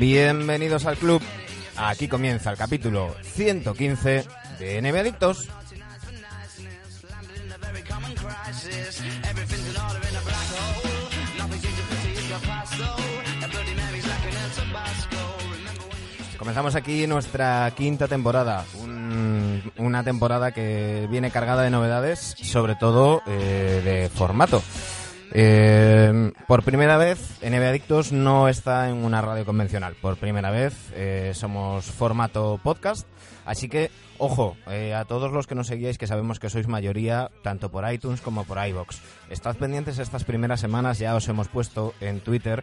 Bienvenidos al club. Aquí comienza el capítulo 115 de NBA Adictos. Comenzamos aquí nuestra quinta temporada, un- una temporada que viene cargada de novedades, sobre todo eh, de formato. Eh, por primera vez, NBA Adictos no está en una radio convencional. Por primera vez eh, somos formato podcast. Así que, ojo, eh, a todos los que nos seguíais, que sabemos que sois mayoría, tanto por iTunes como por iBox. Estad pendientes estas primeras semanas, ya os hemos puesto en Twitter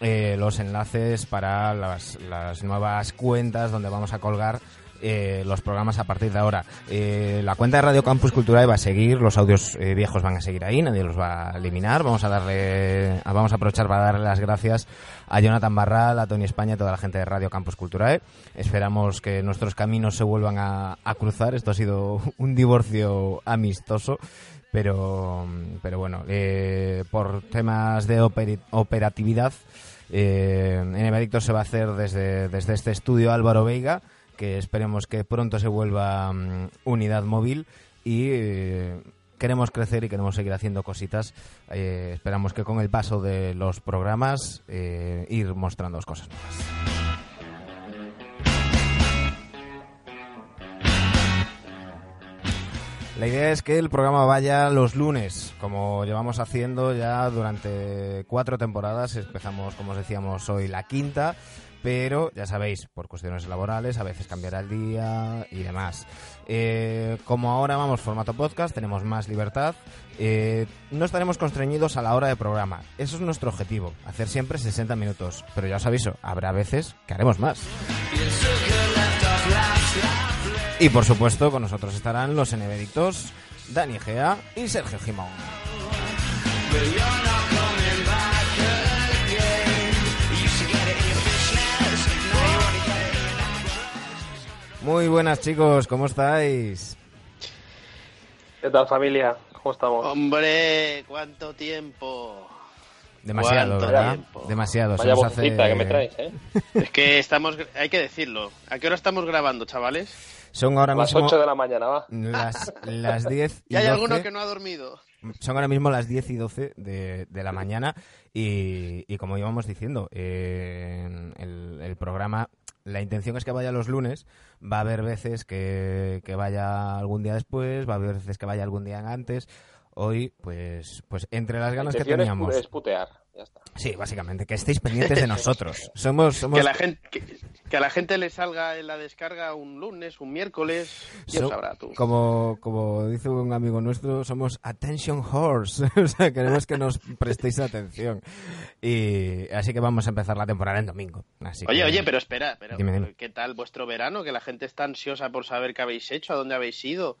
eh, los enlaces para las, las nuevas cuentas donde vamos a colgar eh, los programas a partir de ahora. Eh, la cuenta de Radio Campus Cultural va a seguir, los audios eh, viejos van a seguir ahí, nadie los va a eliminar. Vamos a darle, a- vamos a aprovechar para darle las gracias a Jonathan Barral, a Tony España a toda la gente de Radio Campus Culturae. Esperamos que nuestros caminos se vuelvan a, cruzar. Esto ha sido un divorcio amistoso. Pero, pero bueno, eh, por temas de operatividad, eh, en Adictos se va a hacer desde, desde este estudio Álvaro Veiga, que esperemos que pronto se vuelva mm, unidad móvil y eh, queremos crecer y queremos seguir haciendo cositas. Eh, esperamos que con el paso de los programas eh, ir mostrando cosas nuevas. La idea es que el programa vaya los lunes, como llevamos haciendo ya durante cuatro temporadas. Empezamos, como os decíamos, hoy la quinta, pero ya sabéis, por cuestiones laborales, a veces cambiará el día y demás. Eh, como ahora vamos formato podcast, tenemos más libertad. eh, no estaremos constreñidos a la hora de programa. Eso es nuestro objetivo, hacer siempre 60 minutos. Pero ya os aviso, habrá veces que haremos más. Y por supuesto, con nosotros estarán los enebedictos Dani Gea y Sergio Gimón. Muy buenas chicos, ¿cómo estáis? ¿Qué tal familia? ¿Cómo estamos? Hombre, cuánto tiempo. Demasiado, ¿Cuánto ¿verdad? tiempo? Demasiado. Vaya hace- que me traes, ¿eh? Es que estamos, hay que decirlo. ¿A qué hora estamos grabando, chavales? Son ahora las mismo 8 de la mañana, va. las, las 10 y Y hay 12. alguno que no ha dormido. Son ahora mismo las 10 y 12 de, de la mañana y, y como íbamos diciendo, eh, el, el programa, la intención es que vaya los lunes, va a haber veces que, que vaya algún día después, va a haber veces que vaya algún día antes. Hoy, pues, pues entre las La ganas que teníamos... es putear, ya está. Sí, básicamente, que estéis pendientes de nosotros. Somos, somos Que, la gente, que, que a la gente le salga en la descarga un lunes, un miércoles. ¿Quién So- sabrá tú? Como, como dice un amigo nuestro, somos attention horse. o sea, queremos que nos prestéis atención. Y así que vamos a empezar la temporada en domingo. Así Oye, que- oye, pero espera, pero Dime, dime. ¿qué tal vuestro verano? Que la gente está ansiosa por saber qué habéis hecho, a dónde habéis ido,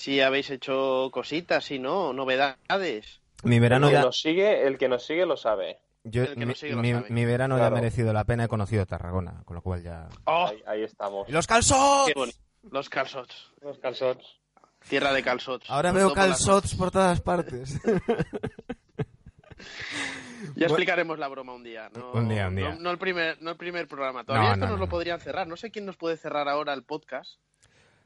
si habéis hecho cositas, si no, novedades. Mi verano el, que ya, nos sigue, el que nos sigue lo sabe. yo- el que mi, no sigue lo mi- sabe. mi verano ya Claro. ha merecido la pena. He conocido Tarragona, con lo cual ya. ¡Oh! Ahí, ahí estamos. ¡Y los calzots! ¡Qué bonito! Los calzots. Los calzots. Tierra de calzots. Ahora veo calzots por todas partes. Ya explicaremos la broma un día. No, Un día, un día. No, no el, primer, no el primer programa. Todavía No, esto no, nos no, lo podrían cerrar. No sé quién nos puede cerrar ahora el podcast.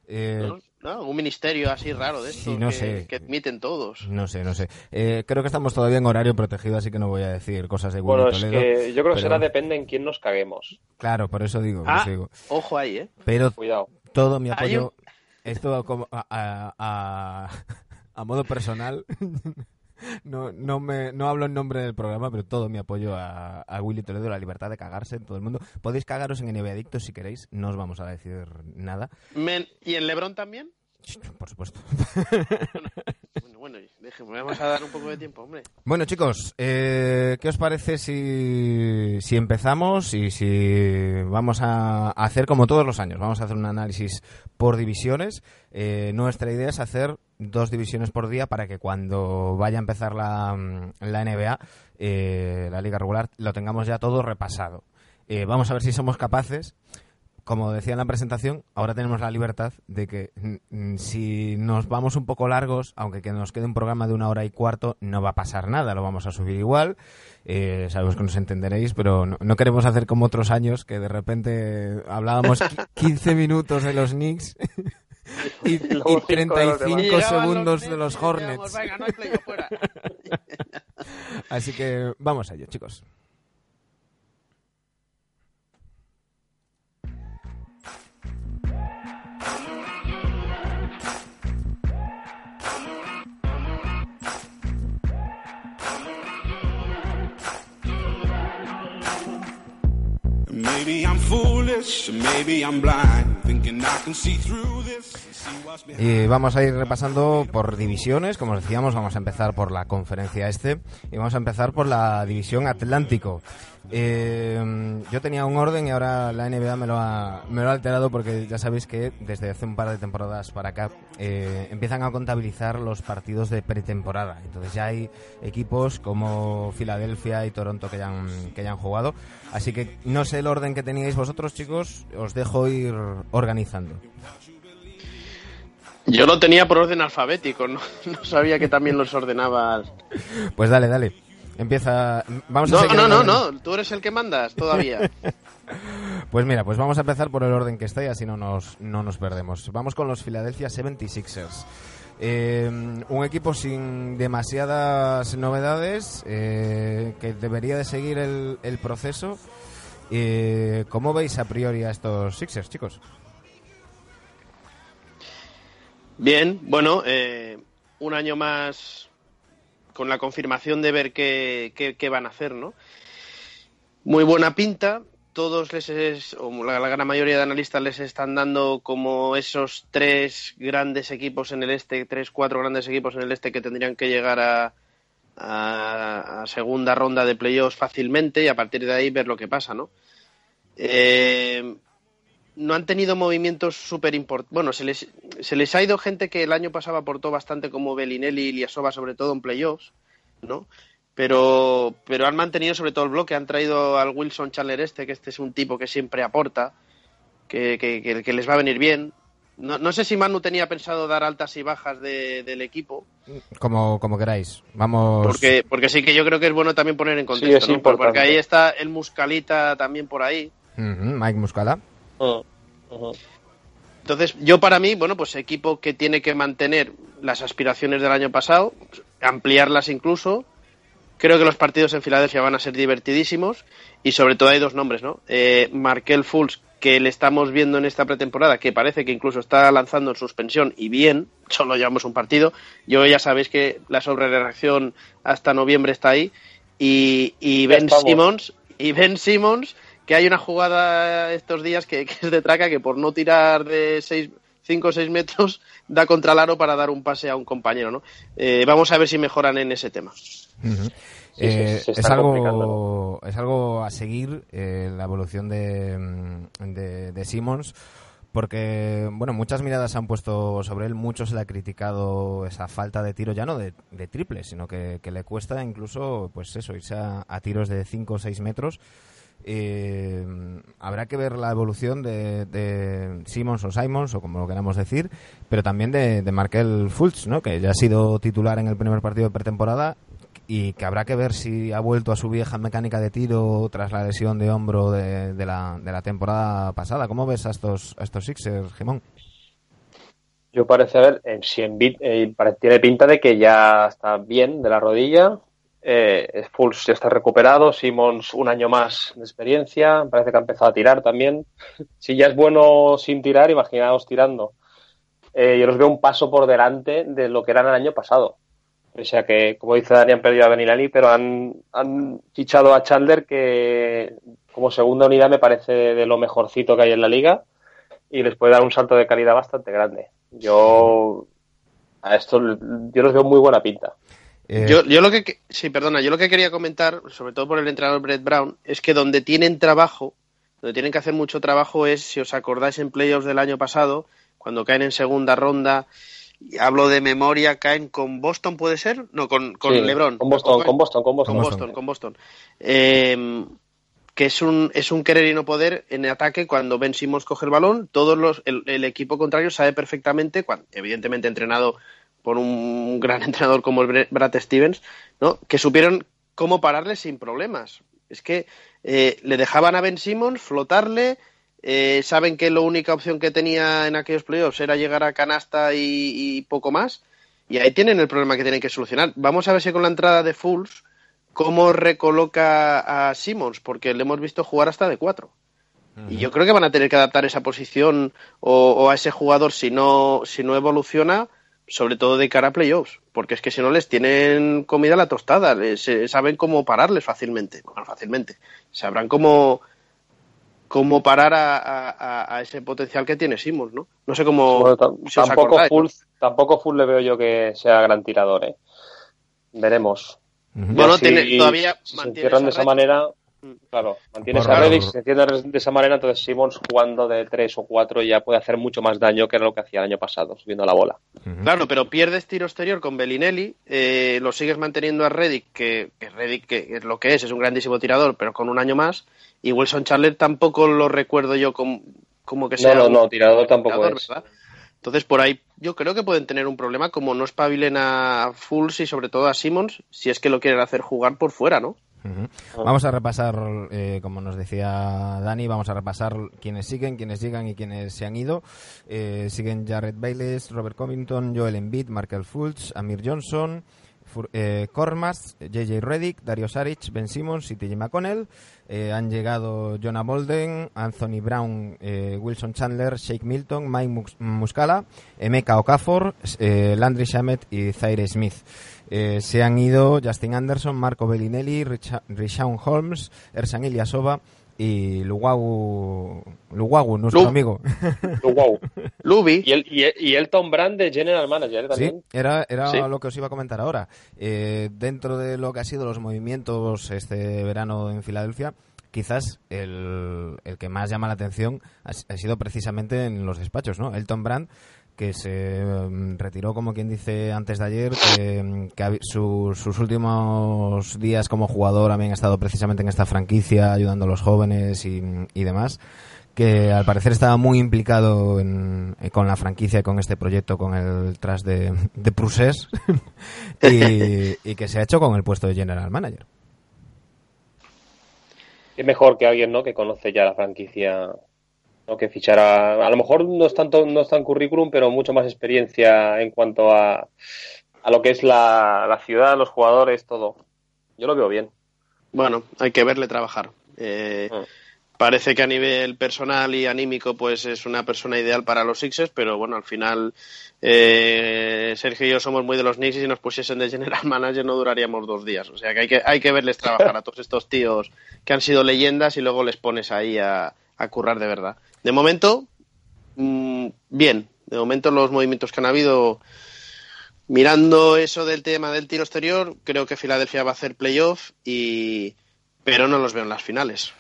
Eh, ¿no? ¿No? Un ministerio así raro de esto Sí, no que, sé. que admiten todos. no sé, no sé. Eh, creo que estamos todavía en horario protegido, así que no voy a decir cosas de Willy Bueno, es Toledo. que yo creo que será depende en quién nos caguemos. Claro, por eso digo, Ah, digo. ojo ahí, ¿eh? Pero Cuidado. todo mi apoyo, esto como a, a- a- a modo personal, no, no, me, no hablo en nombre del programa, pero todo mi apoyo a, a Willy Toledo, la libertad de cagarse en todo el mundo. Podéis cagaros en NBA Adictos si queréis, no os vamos a decir nada. Men- ¿Y en Lebron también? Por supuesto. Bueno, bueno, déjeme, vamos a dar un poco de tiempo, hombre. Bueno, chicos, eh, ¿qué os parece si, si empezamos y si vamos a hacer como todos los años? Vamos a hacer un análisis por divisiones. Eh, nuestra idea es hacer dos divisiones por día para que cuando vaya a empezar la, mm, la NBA, eh, la liga regular, lo tengamos ya todo repasado. Eh, vamos a ver si somos capaces como decía en la presentación, ahora tenemos la libertad de que si nos vamos un poco largos, aunque que nos quede un programa de una hora y cuarto, no va a pasar nada, lo vamos a subir igual. Eh, sabemos que nos entenderéis, pero no, queremos hacer como otros años que de repente hablábamos 15 minutos de los Knicks. y, 35 segundos de los Hornets. Así que vamos a ello, chicos. Y vamos a ir repasando por divisiones, como decíamos, vamos a empezar por la conferencia este y vamos a empezar por la división Atlántico. Eh, yo tenía un orden y ahora la NBA me lo, ha, me lo ha alterado porque ya sabéis que desde hace un par de temporadas para acá eh, empiezan a contabilizar los partidos de pretemporada. Entonces ya hay equipos como Filadelfia y Toronto que ya han, que ya han jugado. Así que no sé el orden que teníais vosotros, chicos, os dejo ir organizando. Yo lo tenía por orden alfabético, no, no sabía que también los ordenabas. Pues dale, dale. Empieza. Vamos no, a no, no, no, tú eres el que mandas todavía. pues mira, pues vamos a empezar por el orden que está y así no nos, no nos perdemos. Vamos con los Philadelphia 76ers. Eh, un equipo sin demasiadas novedades eh, que debería de seguir el, el proceso. Eh, ¿Cómo veis a priori a estos Sixers, chicos? Bien, bueno, un año más con la confirmación de ver qué, qué, van a hacer, ¿no? Muy buena pinta, todos les o la, gran mayoría de analistas les están dando como esos tres grandes equipos en el este, tres, cuatro grandes equipos en el este que tendrían que llegar a, a, segunda ronda de playoffs fácilmente y a partir de ahí ver lo que pasa, ¿no? Eh, no han tenido movimientos súper importantes. Bueno, se les, se les ha ido gente que el año pasado aportó bastante, como Bellinelli y Liasova, sobre todo en playoffs, ¿no? Pero, pero han mantenido sobre todo el bloque. Han traído al Wilson Chandler este, que este es un tipo que siempre aporta, que, que, les va a venir bien. No, no, sé si Manu tenía pensado dar altas y bajas del equipo. Como, como queráis. Vamos. Porque, porque sí que yo creo que es bueno también poner en contexto. Porque ahí está el Muscalita también por ahí. Mike Muscala. Entonces, yo para mí, bueno, pues equipo que tiene que mantener las aspiraciones del año pasado, ampliarlas incluso. Creo que los partidos en Filadelfia van a ser divertidísimos y sobre todo hay dos nombres, ¿no? Eh, Markel Fultz, que le estamos viendo en esta pretemporada, que parece que incluso está lanzando en suspensión y bien, solo llevamos un partido. Yo ya sabéis que la sobrereacción hasta noviembre está ahí. Y, y Ben Simmons, y Ben Simmons, que hay una jugada estos días que, es de traca que por no tirar de 5 o 6 metros da contra el aro para dar un pase a un compañero. ¿no? Eh, vamos a ver si mejoran en ese tema. Eh, es, algo, es algo a seguir eh, la evolución de, mm, de, de Simmons porque bueno muchas miradas se han puesto sobre él muchos le ha criticado esa falta de tiro ya no de, triple sino que, le cuesta incluso pues eso irse a, a tiros de 5 o 6 metros eh, habrá que ver la evolución de, de, Simmons o Simons, o como lo queramos decir, pero también de, de Markel Fultz, ¿no? que ya ha sido titular en el primer partido de pretemporada y que habrá que ver si ha vuelto a su vieja mecánica de tiro tras la lesión de hombro de, la, de la temporada pasada. ¿Cómo ves a estos, a estos Sixers, Gemón? Yo parece, ver, si en, eh, tiene pinta de que ya está bien de la rodilla, eh, Fultz ya está recuperado, Simmons un año más de experiencia, parece que ha empezado a tirar también. si ya es bueno sin tirar, imaginaos tirando. Eh, yo los veo un paso por delante de lo que eran el año pasado. O sea que, como dice Dani, han perdido a Benilani, pero han, han fichado a Chandler, que como segunda unidad me parece de lo mejorcito que hay en la liga y les puede dar un salto de calidad bastante grande. Yo a esto yo los veo muy buena pinta. Eh, yo, yo lo que sí, perdona, yo lo que quería comentar, sobre todo por el entrenador Brett Brown, es que donde tienen trabajo, donde tienen que hacer mucho trabajo es, si os acordáis en playoffs del año pasado, cuando caen en segunda ronda, hablo de memoria, caen con Boston, ¿puede ser? No, con, con LeBron. Con Boston, con Boston, con Boston. Con Boston, con Boston. Eh, que es un, es un querer y no poder en ataque cuando Ben Simmons coge el balón. Todos los, el, equipo contrario sabe perfectamente, cuando, evidentemente entrenado por un gran entrenador como el Brad Stevens, ¿no? que supieron cómo pararle sin problemas. Es que eh, le dejaban a Ben Simmons flotarle, eh, saben que la única opción que tenía en aquellos playoffs era llegar a canasta y, y, poco más, y ahí tienen el problema que tienen que solucionar. Vamos a ver si con la entrada de Fools cómo recoloca a Simmons, porque le hemos visto jugar hasta de cuatro. Y yo creo que van a tener que adaptar esa posición o, a ese jugador si no, si no evoluciona, sobre todo de cara a playoffs, porque es que si no les tienen comida a la tostada, saben cómo pararles fácilmente, bueno, fácilmente, sabrán cómo, cómo parar a, ese potencial que tiene Simmons, ¿no? No sé cómo... tampoco, full, tampoco Full le veo yo que sea gran tirador, ¿eh? Veremos. Bueno, tiene, todavía si se encierran de esa manera. Claro, mantiene esa red y si se encienden de esa manera, entonces Simmons jugando de 3 o 4 ya puede hacer mucho más daño que lo que hacía el año pasado, subiendo la bola. Claro, pero pierdes tiro exterior con Bellinelli, eh, lo sigues manteniendo a Reddick, que, que Reddick que es lo que es, es un grandísimo tirador, pero con un año más, y Wilson Charler tampoco lo recuerdo yo como, como que sea. No, no, no, tirador tampoco es. Entonces, por ahí yo creo que pueden tener un problema como no espabilen a Fulls y sobre todo a Simmons si es que lo quieren hacer jugar por fuera, ¿no? Vamos a repasar, eh, como nos decía Dani, vamos a repasar quienes siguen, quienes llegan y quienes se han ido. Eh, siguen Jared Bayless, Robert Covington, Joel Embiid, Markel Fultz, Amir Johnson, eh, Kormas, JJ Reddick, Dario Saric, Ben Simmons y TJ McConnell. Eh, han llegado Jonah Bolden, Anthony Brown, eh, Wilson Chandler, Shake Milton, Mike Muscala, Emeka Okafor, eh, Landry Shamet y Zaire Smith. Se han ido Justin Anderson, Marco Bellinelli, Richard Holmes, Ersan Ilyasova y Luwagu, Luwagu nuestro amigo. Luwagu. Lubi. Y el, y, Elton Brand de General Manager también. Sí, era, era lo que os iba a comentar ahora. Eh, dentro de lo que ha sido los movimientos este verano en Filadelfia, quizás el, el que más llama la atención ha, ha, sido precisamente en los despachos, ¿no? Elton Brand que se mm, retiró, como quien dice, antes de ayer, que, mm, sus últimos días como jugador habían estado precisamente en esta franquicia, ayudando a los jóvenes y, demás, que al parecer estaba muy implicado en, eh, con la franquicia y con este proyecto, con el tras de, de Prusés, y, y que se ha hecho con el puesto de General Manager. Es mejor que alguien ¿no? que conoce ya la franquicia ¿no? que fichara, a lo mejor no es tanto, no es tan currículum, pero mucho más experiencia en cuanto a, a lo que es la, la ciudad, los jugadores, todo. Yo lo veo bien. Bueno, hay que verle trabajar. Eh, ah. Parece que a nivel personal y anímico, pues es una persona ideal para los Sixers, pero bueno, al final eh, Sergio y yo somos muy de los Knicks y si nos pusiesen de general manager no duraríamos dos días. O sea que hay que, hay que verles trabajar a todos estos tíos que han sido leyendas y luego les pones ahí a, a currar de verdad. De momento, mm, bien. De momento los movimientos que han habido, mirando eso del tema del tiro exterior, creo que Filadelfia va a hacer playoff y pero no los veo en las finales.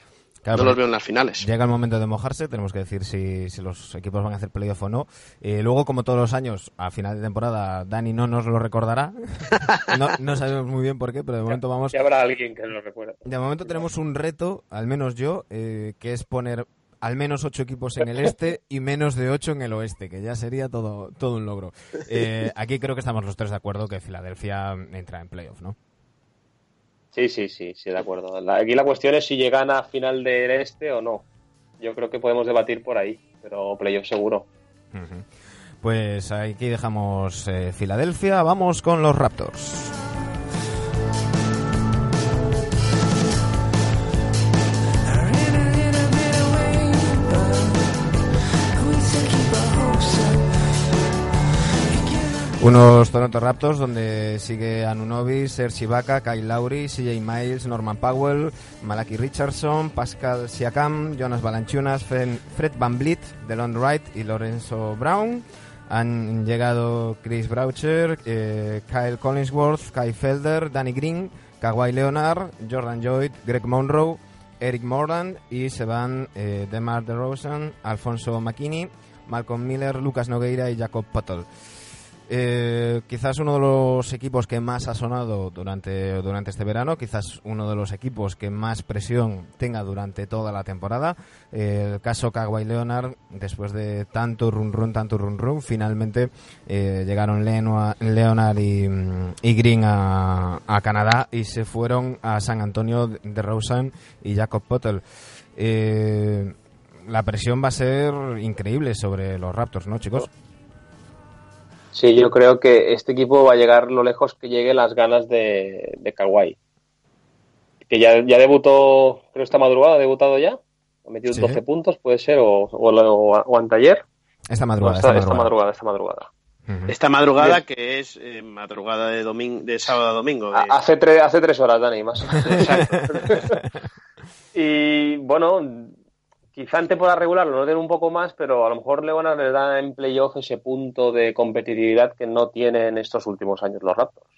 no los veo en las finales. Llega el momento de mojarse, tenemos que decir si, si los equipos van a hacer playoff o no. Eh, luego, como todos los años, a final de temporada, Dani no nos lo recordará. no, no, sabemos muy bien por qué, pero de momento vamos... Ya habrá alguien que lo recuerde. De momento tenemos un reto, al menos yo, eh, que es poner al menos ocho equipos en el este y menos de ocho en el oeste, que ya sería todo, todo un logro. Eh, aquí creo que estamos los tres de acuerdo que Filadelfia entra en playoff, ¿no? Sí, sí, sí, sí, de acuerdo. aquí la cuestión es si llegan a final del este o no. Yo creo que podemos debatir por ahí, pero playoff seguro. Pues aquí dejamos eh, Filadelfia, vamos con los Raptors. Unos Toronto Raptors donde sigue Anunobi, Serge Ibaka, Kyle Lowry, CJ Miles, Norman Powell, Malaki Richardson, Pascal Siakam, Jonas Balanchunas, Fred Van Vliet, Delon Wright y Lorenzo Brown. Han llegado Chris Broucher, eh, Kyle Collinsworth, Kai Felder, Danny Green, Kawhi Leonard, Jordan Lloyd, Greg Monroe, Eric Morland y se van eh, Demar DeRozan, Alfonso McKinney, Malcolm Miller, Lucas Nogueira y Jacob Pottle. Eh, quizás uno de los equipos que más ha sonado durante, durante este verano, quizás uno de los equipos que más presión tenga durante toda la temporada. Eh, el caso Kawhi Leonard, después de tanto run run, tanto run run, finalmente eh, llegaron Leonard y, Green a, a, Canadá y se fueron a San Antonio de Rosen y Jacob Potter. la presión va a ser increíble sobre los Raptors, ¿no, chicos? Sí, yo creo que este equipo va a llegar lo lejos que llegue las ganas de, de Kawhi. Que ya, ya debutó, creo esta madrugada, ha debutado ya. Ha metido 12 puntos, puede ser, o, o, o, anteayer. Esta madrugada. esta, esta, madrugada. esta madrugada, esta madrugada. que es eh, madrugada de domingo, de sábado a domingo. De... Hace, tre hace tres horas, Dani, más. y bueno, quizá en temporada regular lo noten un poco más, pero a lo mejor Leona les da en playoff ese punto de competitividad que no tienen estos últimos años los Raptors.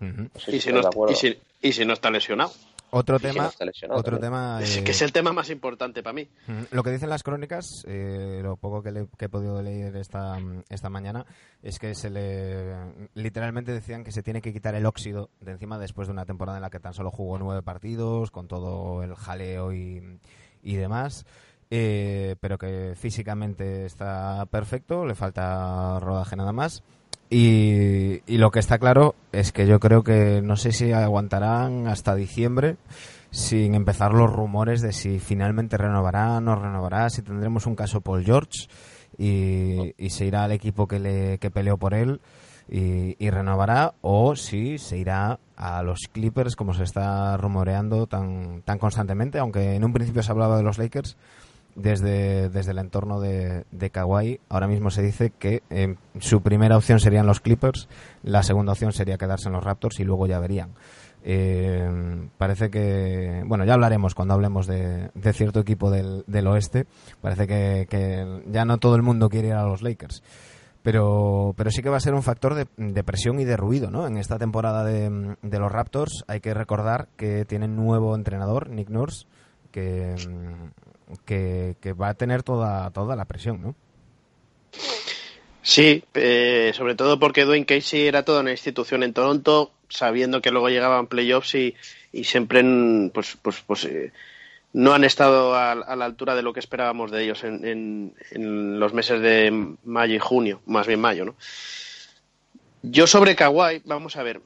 Uh -huh. no sé si y, si no, y, si, y, si no, está lesionado. Otro tema, si no lesionado, otro tema que es el tema más importante para mí. Lo que dicen las crónicas, eh, lo poco que, le, que, he podido leer esta, esta mañana, es que se le literalmente decían que se tiene que quitar el óxido de encima después de una temporada en la que tan solo jugó nueve partidos, con todo el jaleo y, y demás. Eh, pero que físicamente está perfecto, le falta rodaje nada más. Y, y, lo que está claro es que yo creo que no sé si aguantarán hasta diciembre sin empezar los rumores de si finalmente renovará, no renovará, si tendremos un caso Paul George y, y se irá al equipo que, le, que peleó por él y, y, renovará o si se irá a los Clippers como se está rumoreando tan, tan constantemente, aunque en un principio se hablaba de los Lakers desde, desde el entorno de, de Kawhi. Ahora mismo se dice que eh, su primera opción serían los Clippers, la segunda opción sería quedarse en los Raptors y luego ya verían. Eh, parece que, bueno, ya hablaremos cuando hablemos de, de cierto equipo del, del oeste. Parece que, que, ya no todo el mundo quiere ir a los Lakers. Pero, pero sí que va a ser un factor de, de presión y de ruido, ¿no? En esta temporada de, de los Raptors hay que recordar que tienen nuevo entrenador, Nick Nurse, que, que, va a tener toda, toda la presión, ¿no? Sí, eh, sobre todo porque Dwayne Casey era toda una institución en Toronto, sabiendo que luego llegaban playoffs y, y siempre pues, pues, pues eh, no han estado a, a, la altura de lo que esperábamos de ellos en, en, en, los meses de mayo y junio, más bien mayo, ¿no? Yo sobre Kawhi, vamos a ver,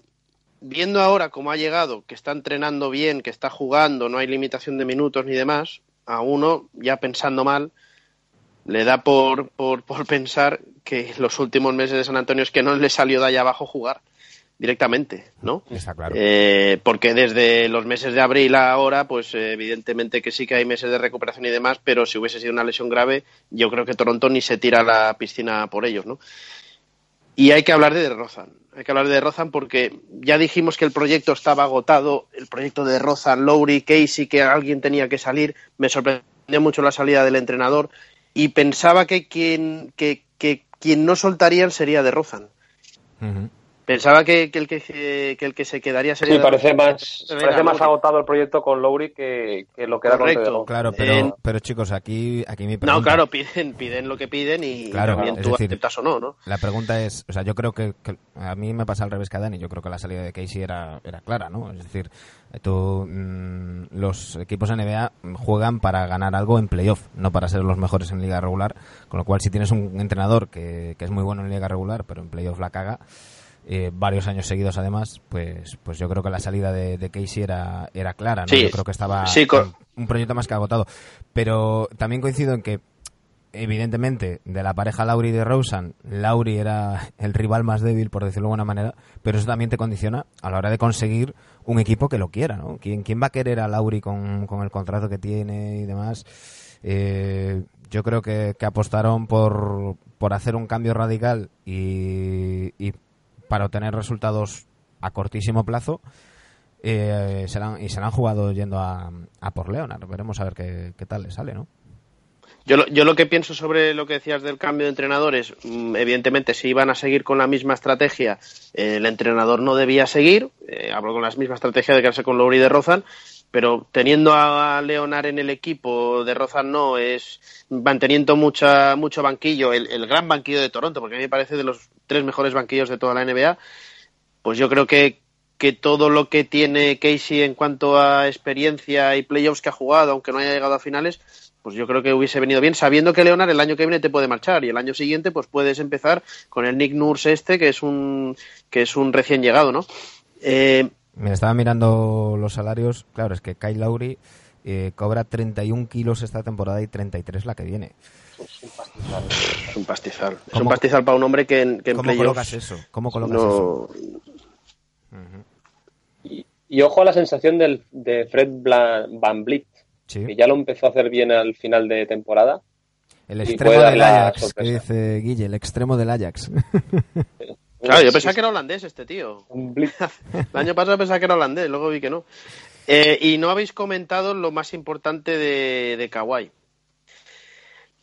viendo ahora cómo ha llegado, que está entrenando bien, que está jugando, no hay limitación de minutos ni demás, a uno, ya pensando mal, le da por, por, por, pensar que los últimos meses de San Antonio es que no le salió de allá abajo jugar directamente, ¿no? Está claro. Eh, porque desde los meses de abril a ahora, pues evidentemente que sí que hay meses de recuperación y demás, pero si hubiese sido una lesión grave, yo creo que Toronto ni se tira a la piscina por ellos, ¿no? Y hay que hablar de Rozan. Hay que hablar de Rozan porque ya dijimos que el proyecto estaba agotado, el proyecto de Rozan, Lowry, Casey, que alguien tenía que salir. Me sorprendió mucho la salida del entrenador y pensaba que quien, que, que quien no soltarían sería de Rozan. Pensaba que, que, el que, que, el que se quedaría sería. Sí, parece más, parece más agotado el proyecto con Lowry que, que lo que era Correcto. con Claro, pero, eh, pero chicos, aquí, aquí mi pregunta. No, claro, piden, piden lo que piden y claro, también tú decir, aceptas o no, ¿no? La pregunta es, o sea, yo creo que, que, a mí me pasa al revés que a Dani. Yo creo que la salida de Casey era, era clara, ¿no? Es decir, tú, mmm, los equipos NBA juegan para ganar algo en playoff, no para ser los mejores en liga regular. Con lo cual, si tienes un entrenador que, que es muy bueno en liga regular, pero en playoff la caga eh, varios años seguidos además, pues, pues yo creo que la salida de, de Casey era, era clara, ¿no? Sí, yo creo que estaba sí, con... un proyecto más que agotado. Pero también coincido en que, evidentemente, de la pareja Lauri de Rosen, Lauri era el rival más débil, por decirlo de alguna manera, pero eso también te condiciona a la hora de conseguir un equipo que lo quiera, ¿no? ¿Quién, quién va a querer a Lauri con, con el contrato que tiene y demás? Eh, yo creo que, que apostaron por, por hacer un cambio radical y, y para obtener resultados a cortísimo plazo eh, se han, y se la han jugado yendo a, a, por Leonard. Veremos a ver qué, qué tal le sale, ¿no? Yo lo, yo lo, que pienso sobre lo que decías del cambio de entrenadores, mm, evidentemente, si iban a seguir con la misma estrategia, eh, el entrenador no debía seguir. Eh, hablo con la misma estrategia de quedarse con Lowry de Rozan, pero teniendo a Leonard en el equipo de Rozan no, es manteniendo mucha, mucho banquillo, el, el, gran banquillo de Toronto, porque a mí me parece de los tres mejores banquillos de toda la NBA, pues yo creo que, que todo lo que tiene Casey en cuanto a experiencia y playoffs que ha jugado, aunque no haya llegado a finales, pues yo creo que hubiese venido bien, sabiendo que Leonard el año que viene te puede marchar y el año siguiente pues puedes empezar con el Nick Nurse este, que es un, que es un recién llegado, ¿no? Eh, Me estaba mirando los salarios, claro, es que Kyle Lowry eh, cobra 31 kilos esta temporada y 33 la que viene. Es un pastizal. Es un pastizal. para un hombre que en, que ¿Cómo colocas eso? ¿Cómo colocas eso? y, ojo a la sensación del, de Fred Van Vliet, que ya lo empezó a hacer bien al final de temporada. El extremo del Ajax, que dice Guille, el extremo del Ajax. Claro, yo pensaba que era holandés este tío. el año pasado pensaba que era holandés, luego vi que no. Eh, y no habéis comentado lo más importante de, de Kawhi.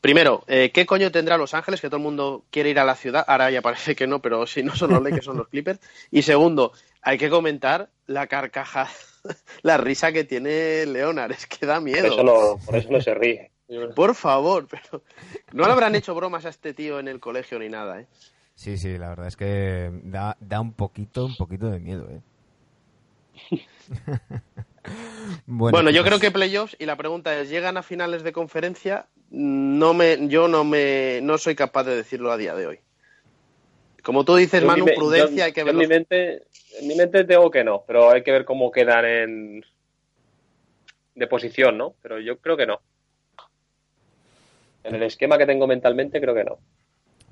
Primero, eh, ¿qué coño tendrá Los Ángeles? Que todo el mundo quiere ir a la ciudad. Ahora ya parece que no, pero si no son los Lakers, son los Clippers. Y segundo, hay que comentar la carcaja, la risa que tiene Leonard. Es que da miedo. Por eso no, se ríe. Por favor, pero no le habrán hecho bromas a este tío en el colegio ni nada, ¿eh? Sí, sí, la verdad es que da, da un poquito, un poquito de miedo, ¿eh? bueno, yo pues creo que playoffs y la pregunta es, ¿llegan a finales de conferencia? No me, yo no me, no soy capaz de decirlo a día de hoy. Como tú dices, Manu, prudencia, hay que verlo. En mi, mente, en mi mente tengo que no, pero hay que ver cómo quedan en de posición, ¿no? Pero yo creo que no. En el esquema que tengo mentalmente, creo que no.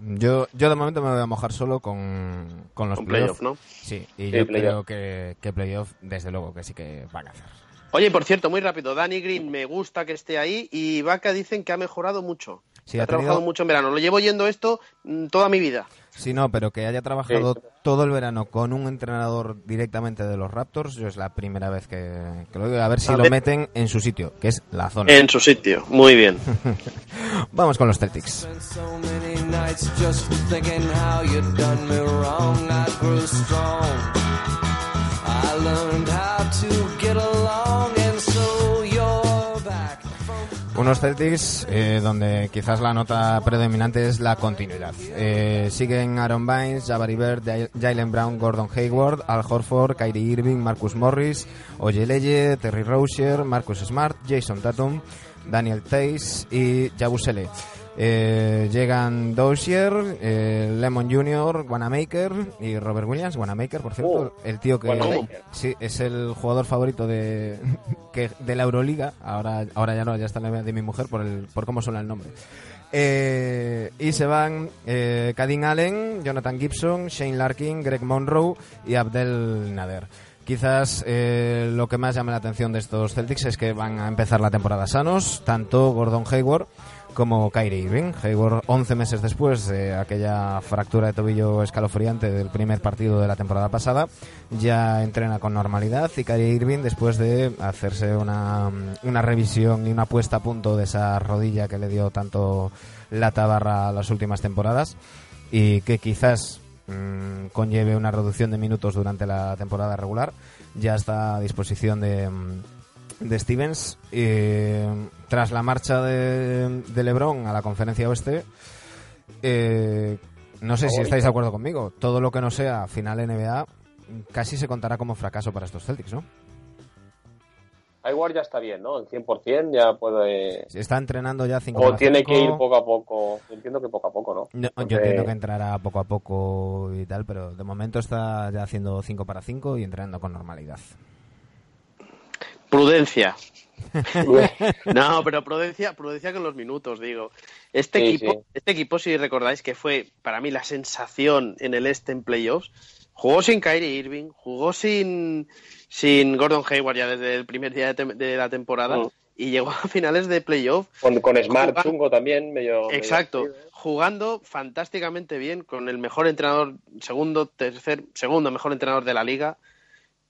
Yo, yo de momento me voy a mojar solo con, con los playoffs. ¿no? Sí, y yo creo que, que playoff, desde luego, que sí que van a hacer. Oye, por cierto, muy rápido, Danny Green me gusta que esté ahí y Vaca dicen que ha mejorado mucho. Sí, ha, trabajado mucho en verano. Lo llevo yendo esto mm, toda mi vida. Sí, no, pero que haya trabajado todo el verano con un entrenador directamente de los Raptors, yo es la primera vez que, lo digo. A ver si lo meten en su sitio, que es la zona. En su sitio, muy bien. Vamos con los Celtics. Unos Celtics eh, donde quizás la nota predominante es la continuidad. Eh, siguen Aaron Bynes, Jabari Bird, Jalen Brown, Gordon Hayward, Al Horford, Kyrie Irving, Marcus Morris, Ojeleye, Terry Rozier, Marcus Smart, Jason Tatum, Daniel Tays y Jabusele. Eh, llegan Dozier, eh, Lemon Jr., Wanamaker y Robert Williams. Wanamaker, por cierto, oh, el tío que sí, es el jugador favorito de, que, de la Euroliga. Ahora, ahora ya no, ya está la de mi mujer por, el, por cómo suena el nombre. Eh, y se van eh, Kadin Allen, Jonathan Gibson, Shane Larkin, Greg Monroe y Abdel Nader. Quizás eh, lo que más llama la atención de estos Celtics es que van a empezar la temporada sanos, tanto Gordon Hayward como Kyrie Irving. Hayward, 11 meses después de aquella fractura de tobillo escalofriante del primer partido de la temporada pasada, ya entrena con normalidad y Kyrie Irving, después de hacerse una, una revisión y una puesta a punto de esa rodilla que le dio tanto la tabarra las últimas temporadas y que quizás mm, conlleve una reducción de minutos durante la temporada regular, ya está a disposición de mm, de Stevens eh, tras la marcha de, LeBron a la conferencia oeste. Eh, no sé si estáis de acuerdo conmigo. Todo lo que no sea final NBA casi se contará como fracaso para estos Celtics, ¿no? Hayward ya está bien, ¿no? El 100% ya puede... Se está entrenando ya 5 O tiene que ir poco a poco. entiendo que poco a poco, ¿no? Yo entiendo que entrará poco a poco y tal, pero de momento está ya haciendo 5 para 5 y entrenando con normalidad. Prudencia. no, pero prudencia, prudencia con los minutos, digo. Este equipo, este equipo, si recordáis que fue para mí la sensación en el este en playoffs, jugó sin Kyrie Irving, jugó sin, sin Gordon Hayward ya desde el primer día de, la temporada. Mm. Y llegó a finales de playoff. Con, Smart Chungo también, medio. Exacto. jugando fantásticamente bien con el mejor entrenador, segundo, tercer, segundo mejor entrenador de la liga,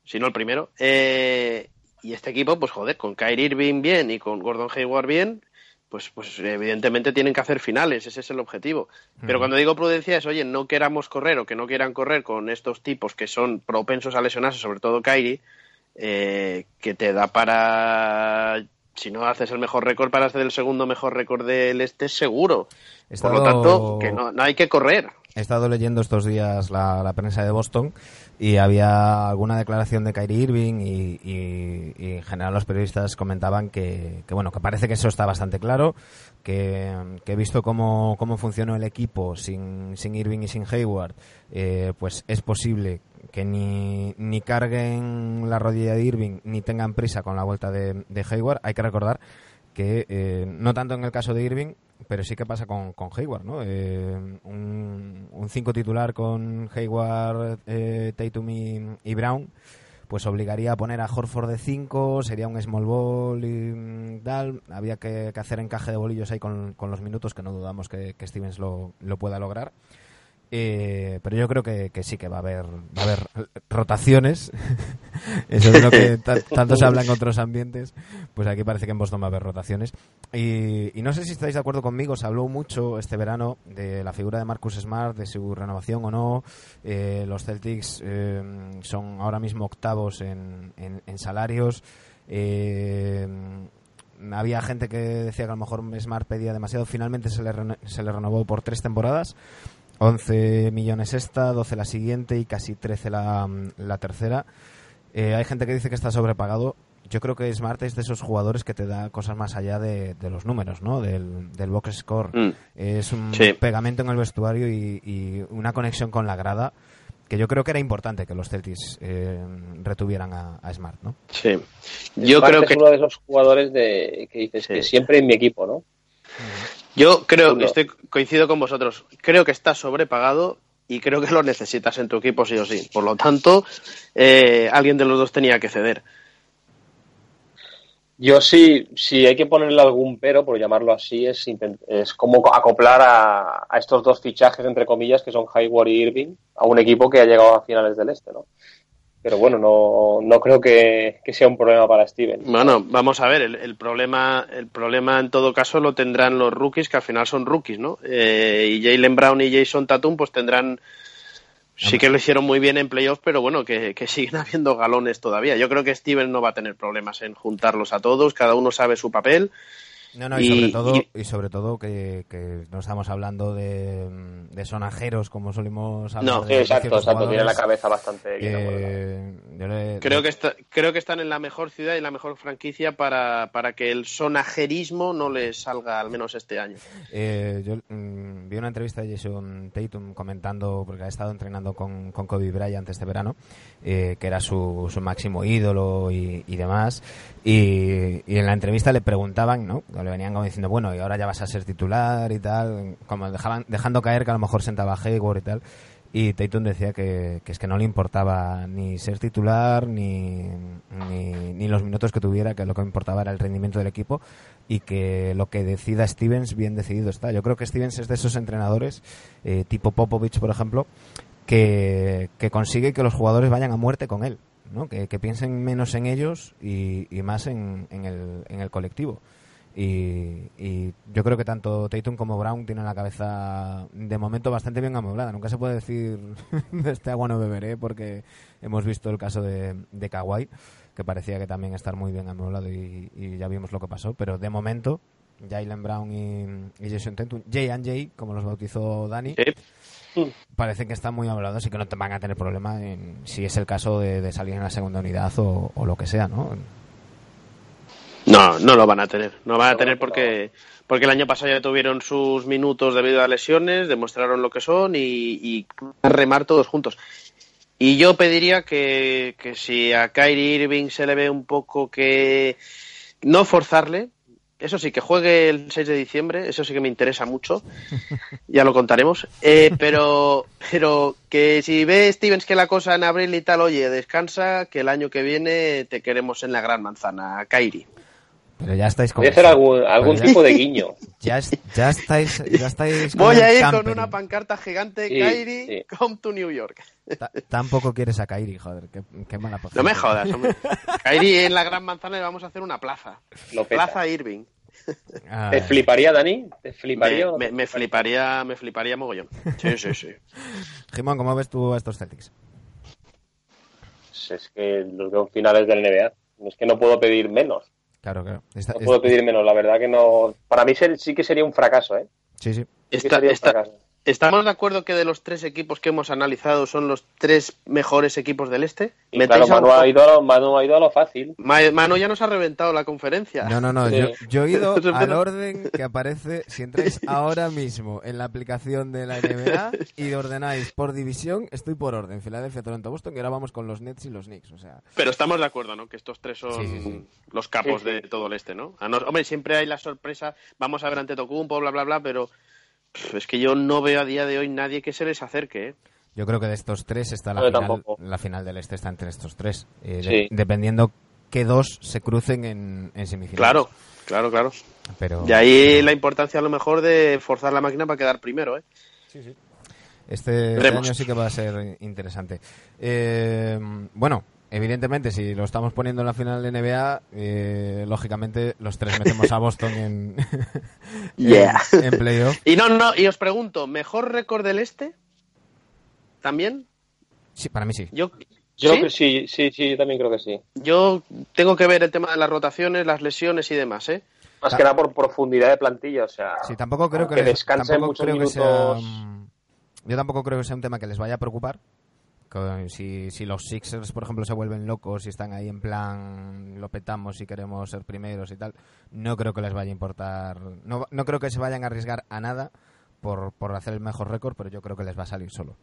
si no el primero. Eh, y este equipo, pues joder, con Kyrie Irving bien y con Gordon Hayward bien, pues, pues evidentemente tienen que hacer finales, ese es el objetivo. Pero cuando digo prudencia es, oye, no queramos correr o que no quieran correr con estos tipos que son propensos a lesionarse, sobre todo Kyrie, eh, que te da para, si no haces el mejor récord, para hacer el segundo mejor récord del este, seguro. Por lo tanto, que no, no hay que correr. he estado leyendo estos días la, prensa de Boston y había alguna declaración de Kyrie Irving y, en general los periodistas comentaban que, bueno, que parece que eso está bastante claro, que, he visto cómo, cómo funcionó el equipo sin, sin Irving y sin Hayward, eh, pues es posible que ni, ni carguen la rodilla de Irving ni tengan prisa con la vuelta de, de Hayward. Hay que recordar que eh, no tanto en el caso de Irving, pero sí que pasa con, Hayward, ¿no? Eh, un 5 titular con Hayward, eh, Tatum y, Brown, pues obligaría a poner a Horford de 5, sería un small ball y tal. Había que, hacer encaje de bolillos ahí con, los minutos, que no dudamos que, Stevens lo pueda lograr. Eh, pero yo creo que, sí que va a haber va a haber rotaciones. Eso es lo que tanto se habla en otros ambientes pues aquí parece que en Boston va a haber rotaciones. Y, no sé si estáis de acuerdo conmigo se habló mucho este verano de la figura de Marcus Smart de su renovación o no. Eh, los Celtics eh, son ahora mismo octavos en, en, salarios. Había gente que decía que a lo mejor Smart pedía demasiado. Finalmente se le, se le renovó por tres temporadas 11 millones esta, 12 la siguiente y casi 13 la, la tercera. Eh, hay gente que dice que está sobrepagado. Yo creo que Smart es de esos jugadores que te da cosas más allá de, los números, ¿no? Del, box score. Mm. Es un pegamento en el vestuario y, una conexión con la grada que yo creo que era importante que los Celtics eh, retuvieran a, Smart, ¿no? Sí. Yo creo que es uno de esos jugadores de que dices que siempre en mi equipo, ¿no? Yo creo, que estoy coincido con vosotros, creo que está sobrepagado y creo que lo necesitas en tu equipo sí o sí. Por lo tanto, eh, alguien de los dos tenía que ceder. Yo sí, si hay que ponerle algún pero, por llamarlo así, es, es como acoplar a, a, estos dos fichajes, entre comillas, que son Hayward y Irving, a un equipo que ha llegado a finales del Este, ¿no? Pero bueno, no, no creo que, sea un problema para Steven. Bueno, vamos a ver, el, problema el problema en todo caso lo tendrán los rookies, que al final son rookies, ¿no? Eh, y Jalen Brown y Jason Tatum pues tendrán... Sí que lo hicieron muy bien en playoffs, pero bueno, que, que siguen habiendo galones todavía. Yo creo que Steven no va a tener problemas en juntarlos a todos, cada uno sabe su papel no, no, y, sobre todo, y... sobre todo que, no estamos hablando de, de sonajeros como solimos hablar. No, exacto, exacto, tiene la cabeza bastante. creo, que creo que están en la mejor ciudad y la mejor franquicia para, para que el sonajerismo no les salga, al menos este año. Eh, yo mm, vi una entrevista de Jason Tatum comentando, porque ha estado entrenando con, con Kobe Bryant este verano, eh, que era su, su máximo ídolo y, y demás. Y, y en la entrevista le preguntaban, ¿no? le venían como diciendo, bueno, y ahora ya vas a ser titular y tal, como dejaban, dejando caer que a lo mejor sentaba Hayward y tal. Y Tatum decía que, es que no le importaba ni ser titular ni, ni, los minutos que tuviera, que lo que importaba era el rendimiento del equipo y que lo que decida Stevens bien decidido está. Yo creo que Stevens es de esos entrenadores, eh, tipo Popovich, por ejemplo, que, que consigue que los jugadores vayan a muerte con él, ¿no? que, piensen menos en ellos y, más en, en, el, en el colectivo. Y, yo creo que tanto Tatum como Brown tienen la cabeza de momento bastante bien amueblada. Nunca se puede decir de este agua no beberé porque hemos visto el caso de, de Kawhi, que parecía que también estar muy bien amueblado y, ya vimos lo que pasó. Pero de momento, Jalen Brown y, Jason Tatum, J and J, como los bautizó Dani, parecen que están muy amueblados y que no te van a tener problema en, si es el caso de, salir en la segunda unidad o, o lo que sea, ¿no? No, no lo van a tener. No lo van a tener porque, porque el año pasado ya tuvieron sus minutos debido a lesiones, demostraron lo que son y, y remar todos juntos. Y yo pediría que, que si a Kyrie Irving se le ve un poco que no forzarle, eso sí, que juegue el 6 de diciembre, eso sí que me interesa mucho, ya lo contaremos, eh, pero, pero que si ve Stevens que la cosa en abril y tal, oye, descansa, que el año que viene te queremos en la gran manzana, Kyrie. Pero ya estáis Voy a hacer algún, algún tipo de guiño. Ya, ya estáis, ya estáis Voy a ir con una pancarta gigante, Kairi, come to New York. tampoco quieres a Kairi, joder, qué, qué mala No me jodas, hombre. Kairi en la Gran Manzana le vamos a hacer una plaza. plaza Irving. Ah. ¿Te fliparía, Dani? ¿Te fliparía? Me, me, fliparía, me fliparía mogollón. Sí, sí, sí. Jimón, ¿cómo ves tú a estos Celtics? Pues es que los veo finales del NBA. Es que no puedo pedir menos. Claro, claro. no puedo pedir menos, la verdad que no. Para mí sí que sería un fracaso, ¿eh? Sí, sí. Esta, ¿Estamos de acuerdo que de los tres equipos que hemos analizado son los tres mejores equipos del este? Y claro, Manu ha, ido a lo, Manu ha ido a lo fácil. Manu ya nos ha reventado la conferencia. No, no, no. Yo, yo, he ido al orden que aparece si entráis ahora mismo en la aplicación de la NBA y ordenáis por división. Estoy por orden. Filadelfia, Toronto, Boston y ahora vamos con los Nets y los Knicks. O sea... Pero estamos de acuerdo, ¿no? Que estos tres son los capos de todo el este, ¿no? Hombre, siempre hay la sorpresa. Vamos a ver ante Tocumpo, bla, bla, bla, pero es que yo no veo a día de hoy nadie que se les acerque. ¿eh? Yo creo que de estos tres está la, final, la final del este está entre estos tres. Eh, dependiendo que dos se crucen en, semifinales. Claro, claro, claro. Pero, de ahí la importancia a lo mejor de forzar la máquina para quedar primero, ¿eh? Sí, sí. Este, este año sí que va a ser interesante. Eh, bueno, evidentemente, si lo estamos poniendo en la final de NBA, eh, lógicamente los tres metemos a Boston en, en, playoff. Y no, no, y os pregunto, ¿mejor récord del este? ¿También? Sí, para mí sí. Yo, yo ¿Sí? sí, sí, yo también creo que sí. Yo tengo que ver el tema de las rotaciones, las lesiones y demás, ¿eh? Más que nada por profundidad de plantilla, o sea. Sí, tampoco creo que, descansen muchos minutos. Mm, yo tampoco creo que sea un tema que les vaya a preocupar, si, si los Sixers, por ejemplo, se vuelven locos y están ahí en plan lo petamos y queremos ser primeros y tal, no creo que les vaya a importar. No, no creo que se vayan a arriesgar a nada por, por hacer el mejor récord, pero yo creo que les va a salir solo.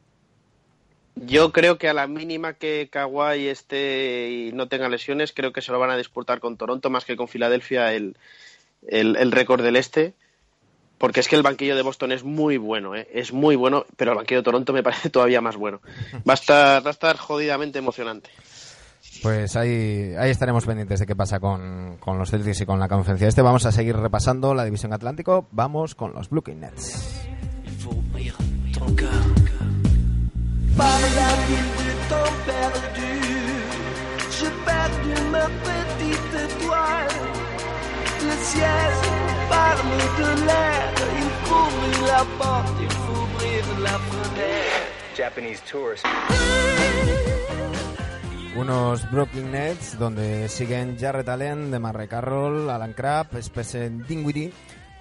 Yo creo que a la mínima que Kawhi esté y no tenga lesiones, creo que se lo van a disputar con Toronto más que con Filadelfia el, el, el récord del este porque es que el banquillo de Boston es muy bueno, ¿eh? es muy bueno, pero el banquillo de Toronto me parece todavía más bueno. Va a estar, va a estar jodidamente emocionante. Pues ahí, ahí estaremos pendientes de qué pasa con, con los Celtics y con la conferencia este. Vamos a seguir repasando la división Atlántico. Vamos con los Brooklyn Nets. Unos Brooklyn Nets donde siguen Jarrett Allen, DeMarre Carroll, Alan Crabb, Spencer Dinwiddie,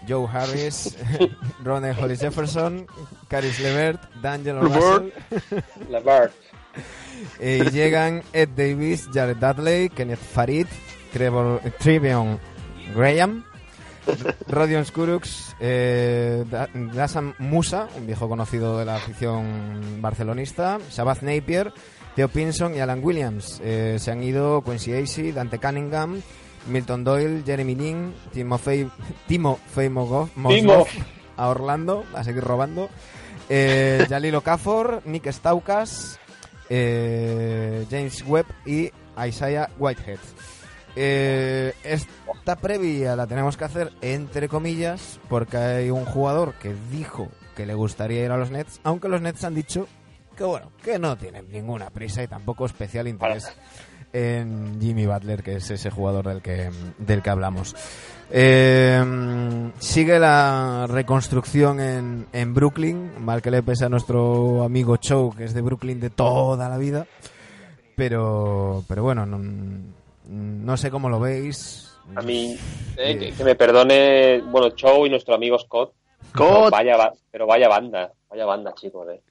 Joe Harris, Ronnie Hollis Jefferson, Caris Levert, D'Angelo Russell. Levert. y llegan Ed Davis, Jared Dudley, Kenneth Farid, Trevor, Trivion Graham, Rodion Skuruks, eh, Musa, un viejo conocido de la afición barcelonista, Sabaz Napier, Theo Pinson y Alan Williams. Eh, se han ido Quincy Acey, Dante Cunningham, Milton Doyle, Jeremy Lin, Timo Fey, Timo a Orlando, a seguir robando, eh, Jalilo Okafor, Nick Staukas, eh, James Webb y Isaiah Whitehead. Eh, esta previa la tenemos que hacer entre comillas porque hay un jugador que dijo que le gustaría ir a los Nets, aunque los Nets han dicho que bueno, que no tienen ninguna prisa y tampoco especial interés en Jimmy Butler, que es ese jugador del que, del que hablamos. Eh, sigue la reconstrucción en, en Brooklyn, mal que le pese a nuestro amigo Chow, que es de Brooklyn de toda la vida, pero, pero bueno, no, no sé cómo lo veis. A mí, eh, que, me perdone, bueno, Chow y nuestro amigo Scott. Scott. vaya, pero vaya banda, vaya banda, chicos. Eh.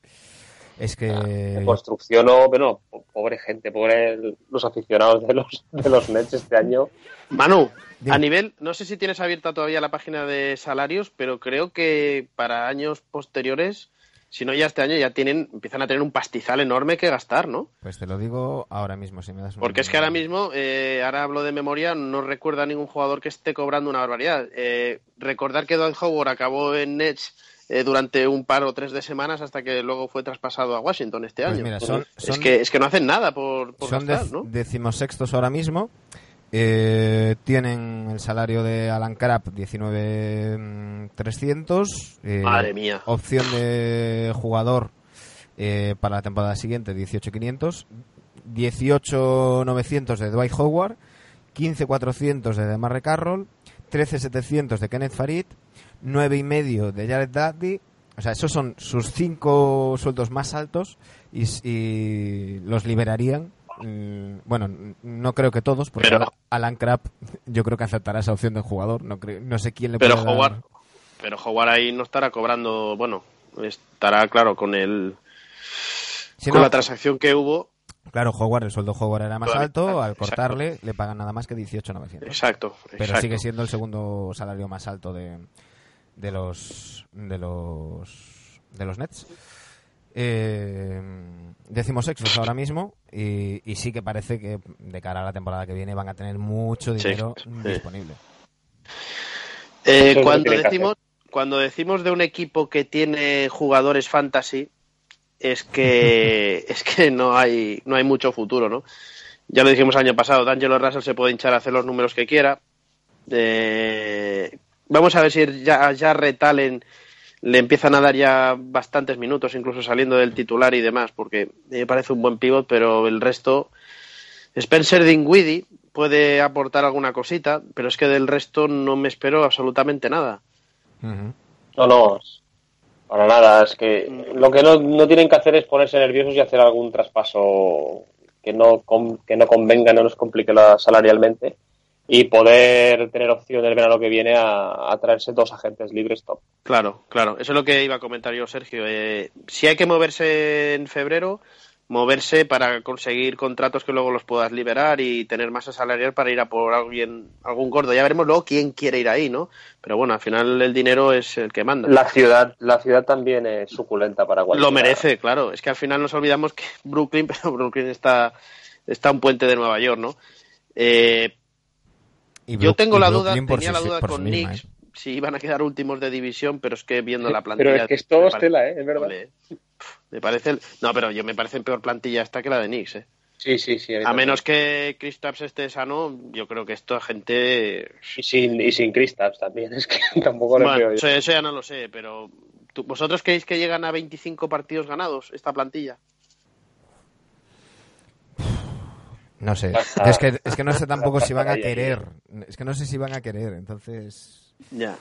Es que. Ah, construcción, o, bueno, pobre gente, pobre los aficionados de los, de los Nets este año. Manu, a nivel, no sé si tienes abierta todavía la página de salarios, pero creo que para años posteriores si no ya este año ya tienen empiezan a tener un pastizal enorme que gastar, ¿no? Pues te lo digo ahora mismo, si me das Porque es que ahora mismo, eh, ahora hablo de memoria, no recuerda a ningún jugador que esté cobrando una barbaridad. Eh, recordar que Dwight Howard acabó en Nets eh, durante un par o tres de semanas hasta que luego fue traspasado a Washington este pues año. es, que, es que no hacen nada por, por son gastar, ¿no? decimosextos ahora mismo eh, tienen el salario de Alan Crap 19.300. Eh, Madre mía. Opción de jugador eh, para la temporada siguiente 18.500. 18.900 de Dwight Howard. 15.400 de Demarre Carroll. 13.700 de Kenneth Farid. 9.5 de Jared Dudley. O sea, esos son sus cinco sueldos más altos y, y los liberarían Mm, bueno, no creo que todos, porque Alan Crabb yo creo que aceptará esa opción del jugador. No, no sé quién le pero puede Howard, Pero Howard ahí no estará cobrando, bueno, estará claro con el con la transacción que hubo. Claro, Howard, el sueldo Howard era más alto, al cortarle le pagan nada más que 18.900. Exacto, Pero sigue siendo el segundo salario más alto de, de los de los de los Nets. Eh, decimos sextos ahora mismo y, sí que parece que de cara a la temporada que viene van a tener mucho dinero disponible. Eh, cuando decimos cuando decimos de un equipo que tiene jugadores fantasy es que es que no hay no hay mucho futuro, ¿no? Ya lo dijimos el año pasado, D'Angelo Russell se puede hinchar a hacer los números que quiera. Eh, vamos a ver si ya, ya retalen le empiezan a dar ya bastantes minutos, incluso saliendo del titular y demás, porque me parece un buen pivot, pero el resto. Spencer Dinwiddie puede aportar alguna cosita, pero es que del resto no me espero absolutamente nada. No, no, para nada. Es que lo que no, no, tienen que hacer es ponerse nerviosos y hacer algún traspaso que no, que no convenga, no nos complique la, salarialmente y poder tener opción el verano que viene a, traerse dos agentes libres top. Claro, claro. Eso es lo que iba a comentar yo, Sergio. Eh, si hay que moverse en febrero, moverse para conseguir contratos que luego los puedas liberar y tener masa salarial para ir a por alguien, algún gordo. Ya veremos luego quién quiere ir ahí, ¿no? Pero bueno, al final el dinero es el que manda. La ciudad, la ciudad también es suculenta para cualquiera. Lo merece, claro. Es que al final nos olvidamos que Brooklyn, pero Brooklyn está, está un puente de Nueva York, ¿no? Eh, yo tengo la duda, tenía la duda con Knicks ¿eh? si iban a quedar últimos de división, pero es que viendo la plantilla. Pero es que es todo Estela, ¿eh? Es verdad. Me parece. No, pero yo me parece peor plantilla esta que la de Knicks, ¿eh? Sí, sí, sí. A menos que Kristaps esté sano, yo creo que esta gente. Y sin, y sin Kristaps también, es que tampoco lo veo yo. Eso ya no lo sé, pero. ¿Vosotros creéis que llegan a 25 partidos ganados esta plantilla? No sé. Es que, es que no sé tampoco si van a querer. Es que no sé si van a querer, entonces. Ya.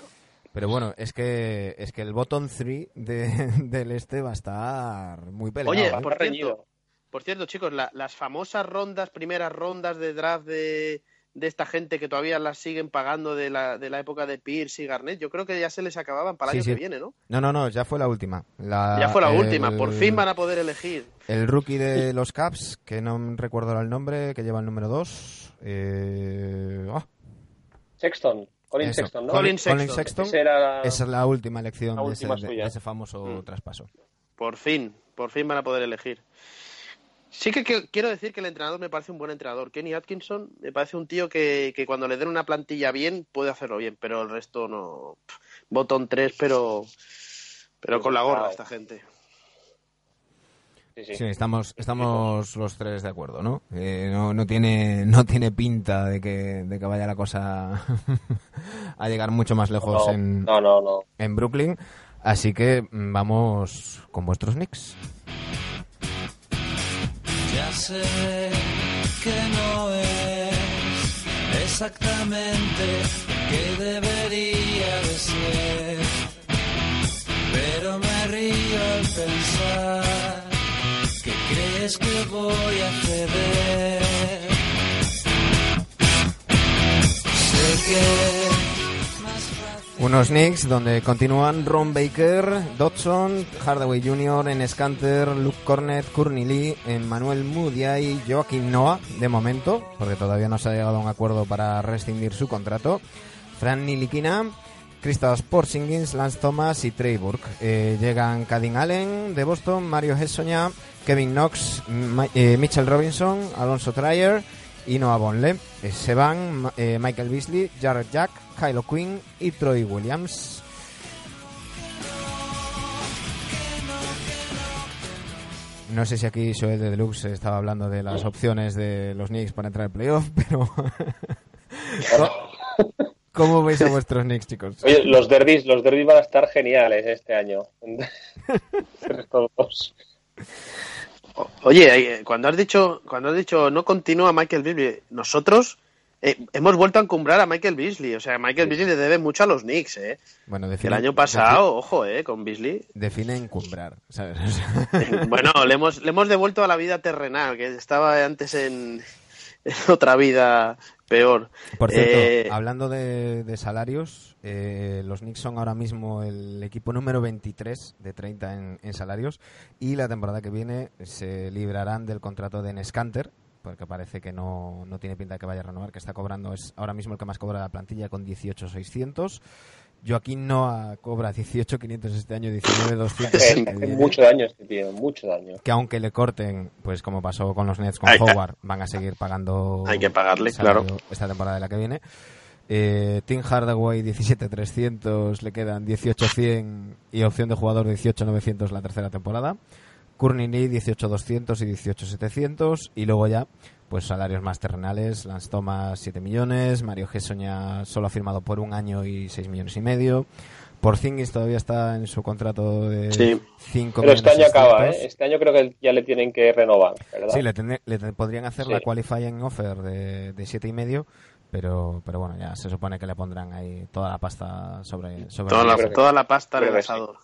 Pero bueno, es que es que el bottom 3 de, del este va a estar muy peleado. Oye, ¿eh? por, cierto, por cierto, chicos, las famosas rondas, primeras rondas de draft de, de esta gente que todavía las siguen pagando de la, de la época de Pierce y Garnett, yo creo que ya se les acababan para el año que viene, ¿no? No, no, no, ya fue la última. ya fue la última, por fin van a poder elegir. El rookie de los Caps, que no recuerdo el nombre, que lleva el número 2. Eh... Oh. Sexton. Colin Sexton, ¿no? Colin Sexton. Esa, es la última elección de, ese, famoso mm. traspaso. Por fin, por fin van a poder elegir. Sí que, quiero decir que el entrenador me parece un buen entrenador. Kenny Atkinson me parece un tío que, cuando le den una plantilla bien puede hacerlo bien, pero el resto no. Botón 3, pero, pero con la gorra esta gente. Sí, estamos, estamos los tres de acuerdo, ¿no? Eh, no, no, tiene, no tiene pinta de que, de que vaya la cosa a llegar mucho más lejos en, en Brooklyn. Así que mm, vamos con vuestros Knicks. Sé que no es exactamente que debería de ser, pero me río al pensar que crees que voy a ceder. Sé que unos Knicks donde continúan Ron Baker, Dodson, Hardaway Jr., en Scanter, Luke Cornet, Courtney Lee, Emmanuel y Joaquín Noah, de momento, porque todavía no se ha llegado a un acuerdo para rescindir su contrato, Fran Nilikina, Kristaps Porzingis, Lance Thomas y Trey Burke. Eh, llegan Cadin Allen de Boston, Mario Hessoña, Kevin Knox, eh, Mitchell Robinson, Alonso Trier y Noah Bonle. Eh, se van Michael Beasley, Jared Jack, Kylo Quinn y Troy Williams. No sé si aquí Joel de Deluxe estaba hablando de las opciones de los Knicks para entrar al playoff, pero... ¿Cómo veis a vuestros Knicks, chicos? Oye, los derbis, los derbis van a estar geniales este año. Oye, eh, cuando has dicho, cuando has dicho no continúa Michael Beasley, nosotros eh, hemos vuelto a encumbrar a Michael Beasley. O sea, Michael Beasley le debe mucho a los Knicks, ¿eh? Bueno, El año pasado, ojo, ¿eh? Con Beasley. Define encumbrar, bueno, le hemos, le hemos devuelto a la vida terrenal, que estaba antes en, otra vida peor. Por cierto, eh, hablando de, salarios, eh, los Knicks son ahora mismo el equipo número 23 de 30 en, salarios y la temporada que viene se librarán del contrato de Nescanter, porque parece que no, no tiene pinta de que vaya a renovar, que está cobrando, es ahora mismo el que más cobra la plantilla con 18.600. Joaquín Noah cobra 18.500 este año, 19.200. mucho daño este tío, mucho daño. Que aunque le corten, pues como pasó con los Nets con Howard, van a seguir pagando. Hay que pagarle, claro. Esta temporada de la que viene. Eh, Tim Hardaway 17.300, le quedan 18.100 y opción de jugador 18.900 la tercera temporada. Courtney 18.200 y 18.700 y luego ya pues salarios más terrenales, Lance Thomas 7 millones, Mario Gessoña solo ha firmado por un año y 6 millones y medio. Porzingis todavía está en su contrato de 5 Pero este año acaba, ¿eh? Este año creo que ya le tienen que renovar, ¿verdad? Sí, le, podrían hacer la qualifying offer de, de siete y medio, pero, pero bueno, ya se supone que le pondrán ahí toda la pasta sobre, sobre toda, la, toda la pasta del asador.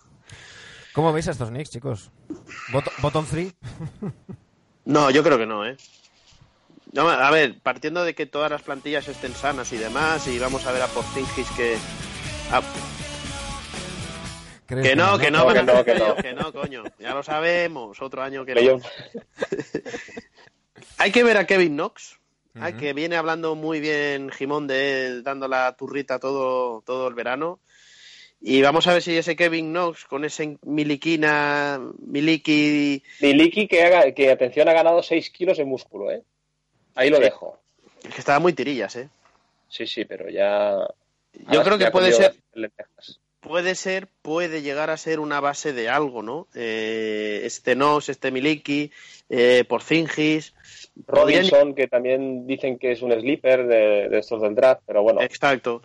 ¿Cómo veis a estos Knicks, chicos? ¿Bottom free? no, yo creo que no, ¿eh? a ver, partiendo de que todas las plantillas estén sanas y demás, y vamos a ver a Porzingis que... Que no, que no, que no, que no, que no, coño. Ya lo sabemos, otro año que no. Hay que ver a Kevin Knox, que viene hablando muy bien Jimón de él, dando la turrita todo, todo el verano. Y vamos a ver si ese Kevin Knox con ese Miliquina, Miliki... Miliki que, haga, que atención, ha ganado 6 kilos de músculo, ¿eh? Ahí lo dejo. Es que estaba muy tirillas, ¿eh? Sí, sí, pero ya... Yo creo que puede ser... Puede ser, puede llegar a ser una base de algo, ¿no? Eh, este Knox, este Miliki, eh, Porzingis... Robinson, que también dicen que es un sleeper de estos del draft, pero bueno. Exacto.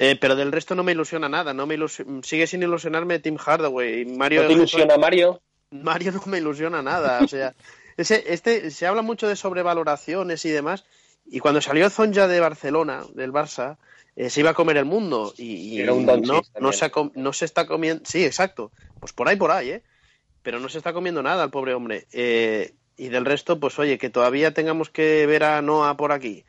Eh, pero del resto no me ilusiona nada. No me Sigue sin ilusionarme Tim Hardaway. Mario ¿No te ilusiona Mario? Mario no me ilusiona nada. O sea, ese, este, se habla mucho de sobrevaloraciones y demás. Y cuando salió Zonja de Barcelona, del Barça, eh, se iba a comer el mundo. Y, Era un no, no, se no se está comiendo. Sí, exacto. Pues por ahí, por ahí, ¿eh? Pero no se está comiendo nada el pobre hombre. Eh, y del resto, pues oye, que todavía tengamos que ver a Noah por aquí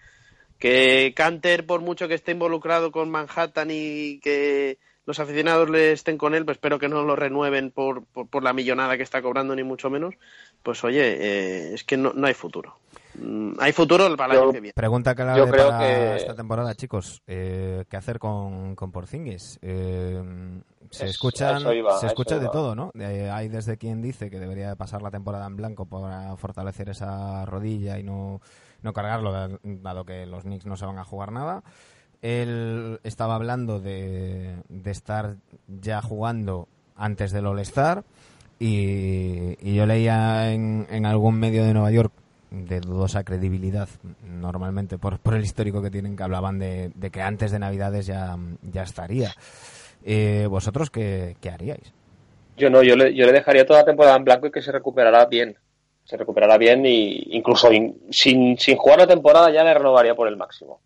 que Canter, por mucho que esté involucrado con Manhattan y que los aficionados le estén con él, pues espero que no lo renueven por, por, la millonada que está cobrando, ni mucho menos. Pues oye, eh, es que no, no hay futuro. Mm, hay futuro para el año que viene. Pregunta clave creo para que... esta temporada, chicos. Eh, ¿Qué hacer con, con Porzingis? Eh, se escuchan, se escucha de todo, ¿no? hay desde quien dice que debería pasar la temporada en blanco para fortalecer esa rodilla y no no cargarlo, dado que los Knicks no se van a jugar nada. Él estaba hablando de, estar ya jugando antes del All-Star y, yo leía en, algún medio de Nueva York de dudosa credibilidad normalmente por, por el histórico que tienen que hablaban de, que antes de Navidades ya, ya estaría. Eh, ¿Vosotros qué, qué, haríais? Yo no, yo le, yo le dejaría toda la temporada en blanco y que se recuperará bien se recuperará bien y incluso sin, sin jugar la temporada ya le renovaría por el máximo.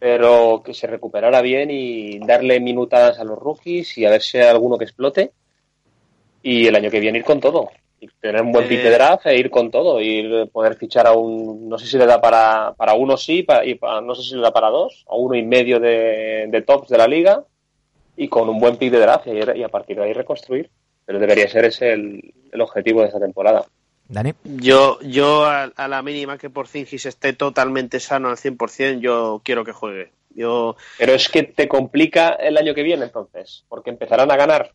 Pero que se recuperara bien y darle minutadas a los rookies y a ver si hay alguno que explote. Y el año que viene ir con todo. Y tener un buen pick de eh. draft e ir con todo. Y poder fichar a un. No sé si le da para, para uno sí, para, y no sé si le da para dos, a uno y medio de, de tops de la liga. Y con un buen pick de draft y, a partir de ahí reconstruir. Pero debería ser ese el, el objetivo de esta temporada. Dani. Yo, yo a, la mínima que Porzingis esté totalmente sano al 100%, yo quiero que juegue. Yo... Pero es que te complica el año que viene entonces, porque empezarán a ganar.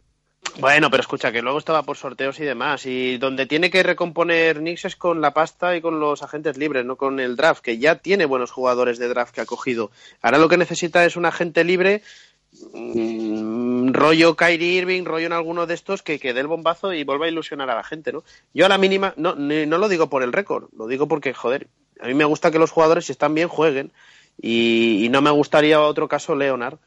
Bueno, pero escucha, que luego estaba por sorteos y demás. Y donde tiene que recomponer Knicks es con la pasta y con los agentes libres, no con el draft, que ya tiene buenos jugadores de draft que ha cogido. Ahora lo que necesita es un agente libre Mm, rollo Kyrie Irving, rollo en alguno de estos que, que dé el bombazo y vuelva a ilusionar a la gente, ¿no? Yo a la mínima, no, no lo digo por el récord, lo digo porque, joder, a mí me gusta que los jugadores, si están bien, jueguen. Y, y no me gustaría otro caso Leonard,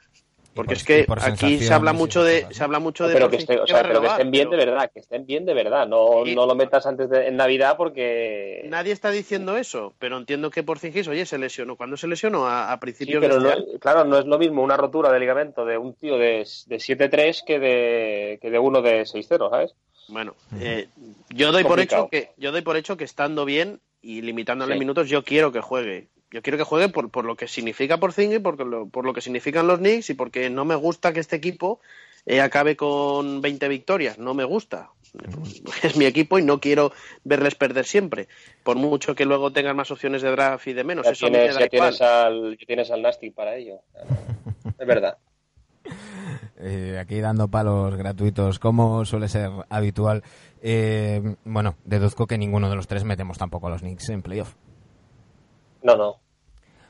porque es que aquí se habla mucho de se habla mucho de pero que, estén bien de verdad que estén bien de verdad. No, no lo metas antes de en navidad porque nadie está diciendo eso pero entiendo que por Porzingis oye se lesionó. Cuando se lesionó a, principios pero de claro no es lo mismo una rotura de ligamento de un tío de, de 7-3 que de que de uno de 6-0 sabes bueno eh, yo doy por hecho que yo doy por hecho que estando bien y limitándole minutos, yo quiero que juegue. Yo quiero que juegue por, por lo que significa por Porzingis, por lo, por lo que significan los Knicks y porque no me gusta que este equipo eh, acabe con 20 victorias. No me gusta. Es mi equipo y no quiero verles perder siempre. Por mucho que luego tengan más opciones de draft y de menos. Ya, Eso tienes, me da ya igual. tienes, al, ya tienes al Nasty para ello. Es verdad. Eh, aquí dando palos gratuitos, como suele ser habitual. Eh, bueno, deduzco que ninguno de los tres metemos tampoco a los Knicks en playoff. No, no.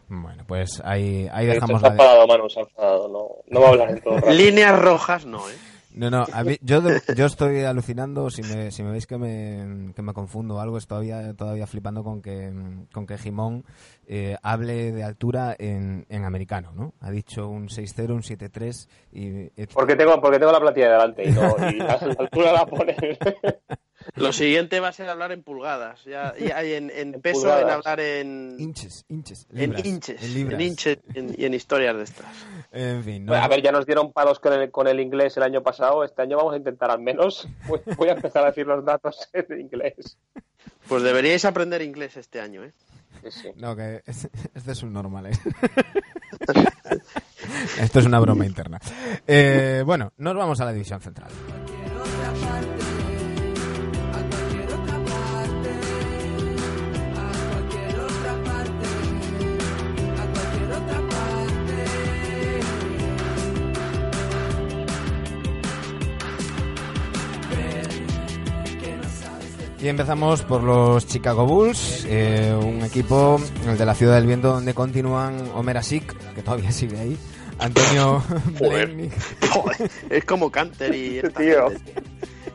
Bueno, pues ahí, ahí dejamos la... enfadado, Manu, se ha enfadado. No, no va a hablar en todo rato. Líneas rojas, no, ¿eh? No, no, a mí- yo, yo estoy alucinando, si me, si me veis que me, que me confundo o algo, estoy todavía, todavía flipando con que, con que Jimón eh, hable de altura en, en americano, ¿no? Ha dicho un 6-0, un 7-3 y... Porque tengo, porque tengo la plantilla delante y, no, y a la altura la pone. Lo siguiente va a ser hablar en pulgadas. Ya, ya hay en, en En peso, pulgadas. en hablar en, Inches, inches, en libras, inches, en libras. en inches en- y en historias de estas. En fin, no, Bueno, a ver, ya nos dieron palos con el, con el inglés el año pasado. Este año vamos a intentar al menos. Voy, voy a empezar a decir los datos en inglés. Pues deberíais aprender inglés este año, ¿eh? Sí, sí. no, que es- este es un normal, ¿eh? Esto es una broma interna. Eh, bueno, nos vamos a la división central. Y empezamos por los Chicago Bulls, eh, un equipo, el de la Ciudad del Viento, donde continúan Omer Asik, que todavía sigue ahí, Antonio Joder. Blennick, Joder, es como Canter y esta Tío. gente.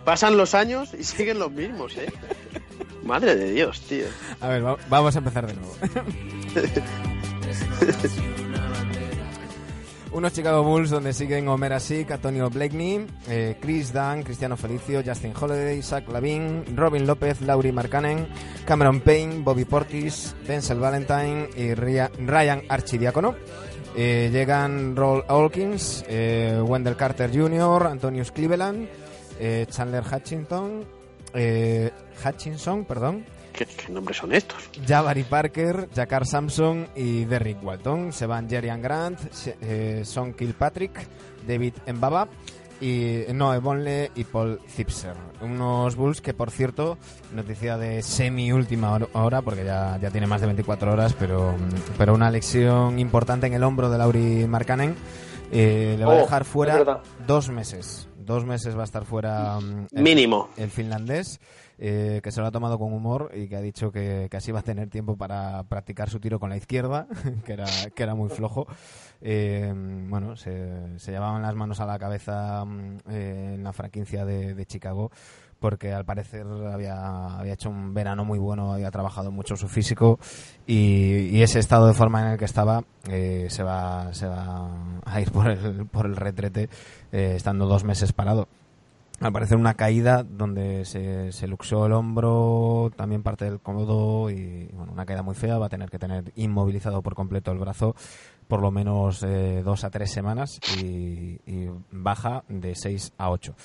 Pasan los años y siguen los mismos, ¿eh? Madre de Dios, tío. A ver, va- vamos a empezar de nuevo. Unos Chicago Bulls donde siguen Omer Asik, Antonio Blakeney, eh, Chris Dunn, Cristiano Felicio, Justin Holiday, Zach Lavin, Robin López, Laurie Markkanen, Cameron Payne, Bobby Portis, Denzel Valentine y Ryan Archidiácono. Eh, llegan Roll Hawkins, eh, Wendell Carter Jr., Antonius Cleveland, eh, Chandler Hutchinson, Hutchinson, perdón, ¿Qué, qué nombres son estos? Jabari Parker, Jakar Sampson y Derrick Walton. Se van Jerian Grant, eh, Son Kilpatrick, David Mbaba y Noe Bonle y Paul Zipser. Unos Bulls que, por cierto, noticia de semi última hor- hora, porque ya, ya tiene más de 24 horas, pero, pero una lesión importante en el hombro de Lauri Markkanen. eh, le va a Oh, dejar fuera dos meses. Dos meses va a estar fuera mm, el- Mínimo. el finlandés, eh, que se lo ha tomado con humor y que ha dicho que, que así va a tener tiempo para practicar su tiro con la izquierda, que era, que era muy flojo. Eh, bueno, se, se llevaban las manos a la cabeza mm, eh, en la franquicia de, de Chicago porque al parecer había, había hecho un verano muy bueno, había trabajado mucho su físico y, ese estado de forma en el que estaba eh, se, va, se va a ir por el, por el retrete eh, estando dos meses parado. Al parecer una caída donde se, se luxó el hombro, también parte del codo y bueno, una caída muy fea. Va a tener que tener inmovilizado por completo el brazo por lo menos eh, dos a tres semanas y, y baja de seis a ocho.